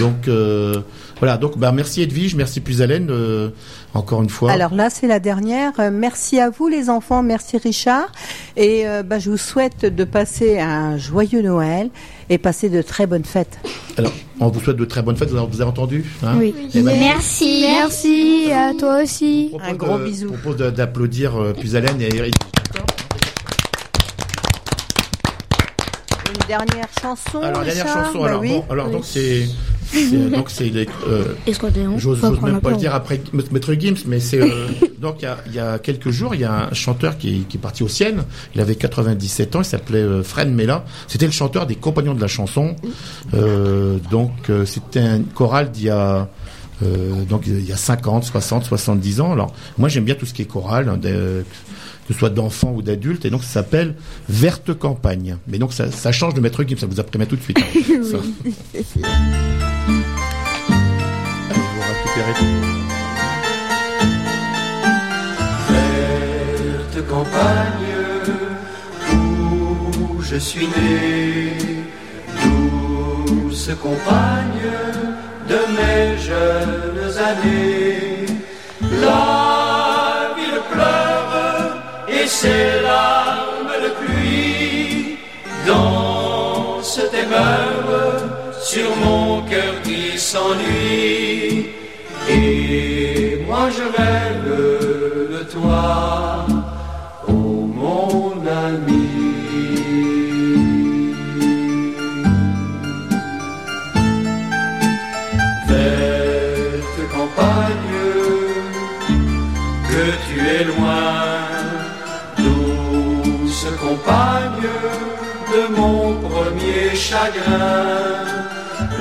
Donc euh, voilà, donc bah, merci Edwige, merci Puisalène, euh, encore une fois. Alors là, c'est la dernière. Euh, Merci à vous, les enfants. Merci, Richard. Et euh, bah, je vous souhaite de passer un joyeux Noël et passer de très bonnes fêtes. Alors, on vous souhaite de très bonnes fêtes, vous avez, vous avez entendu hein Oui. Eh ben, Merci. Merci à toi aussi. Un gros euh, bisou. Je propose de- d'applaudir euh, Puisalène et Eric. Une dernière chanson. Alors, dernière chanson. Bah alors, oui. bon, alors donc c'est. c'est- Donc c'est. Euh, J'ose même pas le dire après Maître Gims, mais c'est euh, donc il y a, il y a quelques jours, il y a un chanteur qui, qui est parti au ciel. Il avait 97 ans, il s'appelait euh, Fred Mella. C'était le chanteur des Compagnons de la chanson. Euh, donc euh, c'était un choral d'il y a euh, donc il y a 50, 60, 70 ans. Alors moi j'aime bien tout ce qui est choral, hein, ce soit d'enfants ou d'adultes, et donc ça s'appelle Verte Campagne. Mais donc ça, ça change de Maître Gims, ça vous apprend tout de suite. hein. <laughs> Ça. Allez, vous récupérez. Verte campagne où je suis né, douce compagne de mes jeunes années. Pleure ses larmes de pluie dansent et meurent sur mon cœur qui s'ennuie. Et moi je rêve de toi,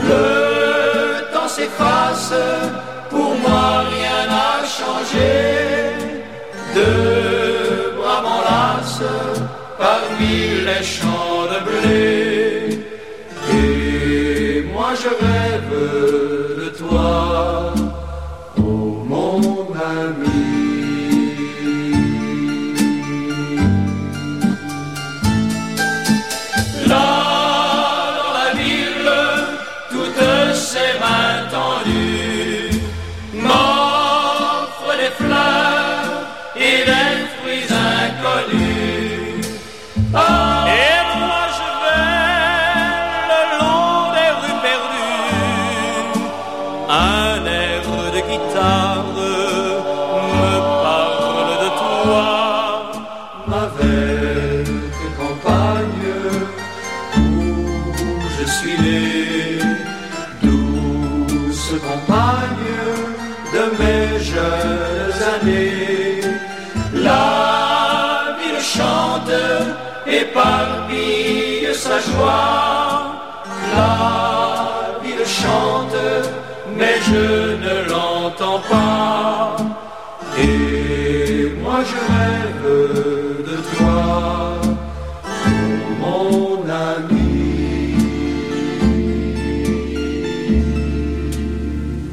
Le temps s'efface, pour moi rien n'a changé. De bras m'enlacent parmi les champs joie. La ville chante, mais je ne l'entends pas.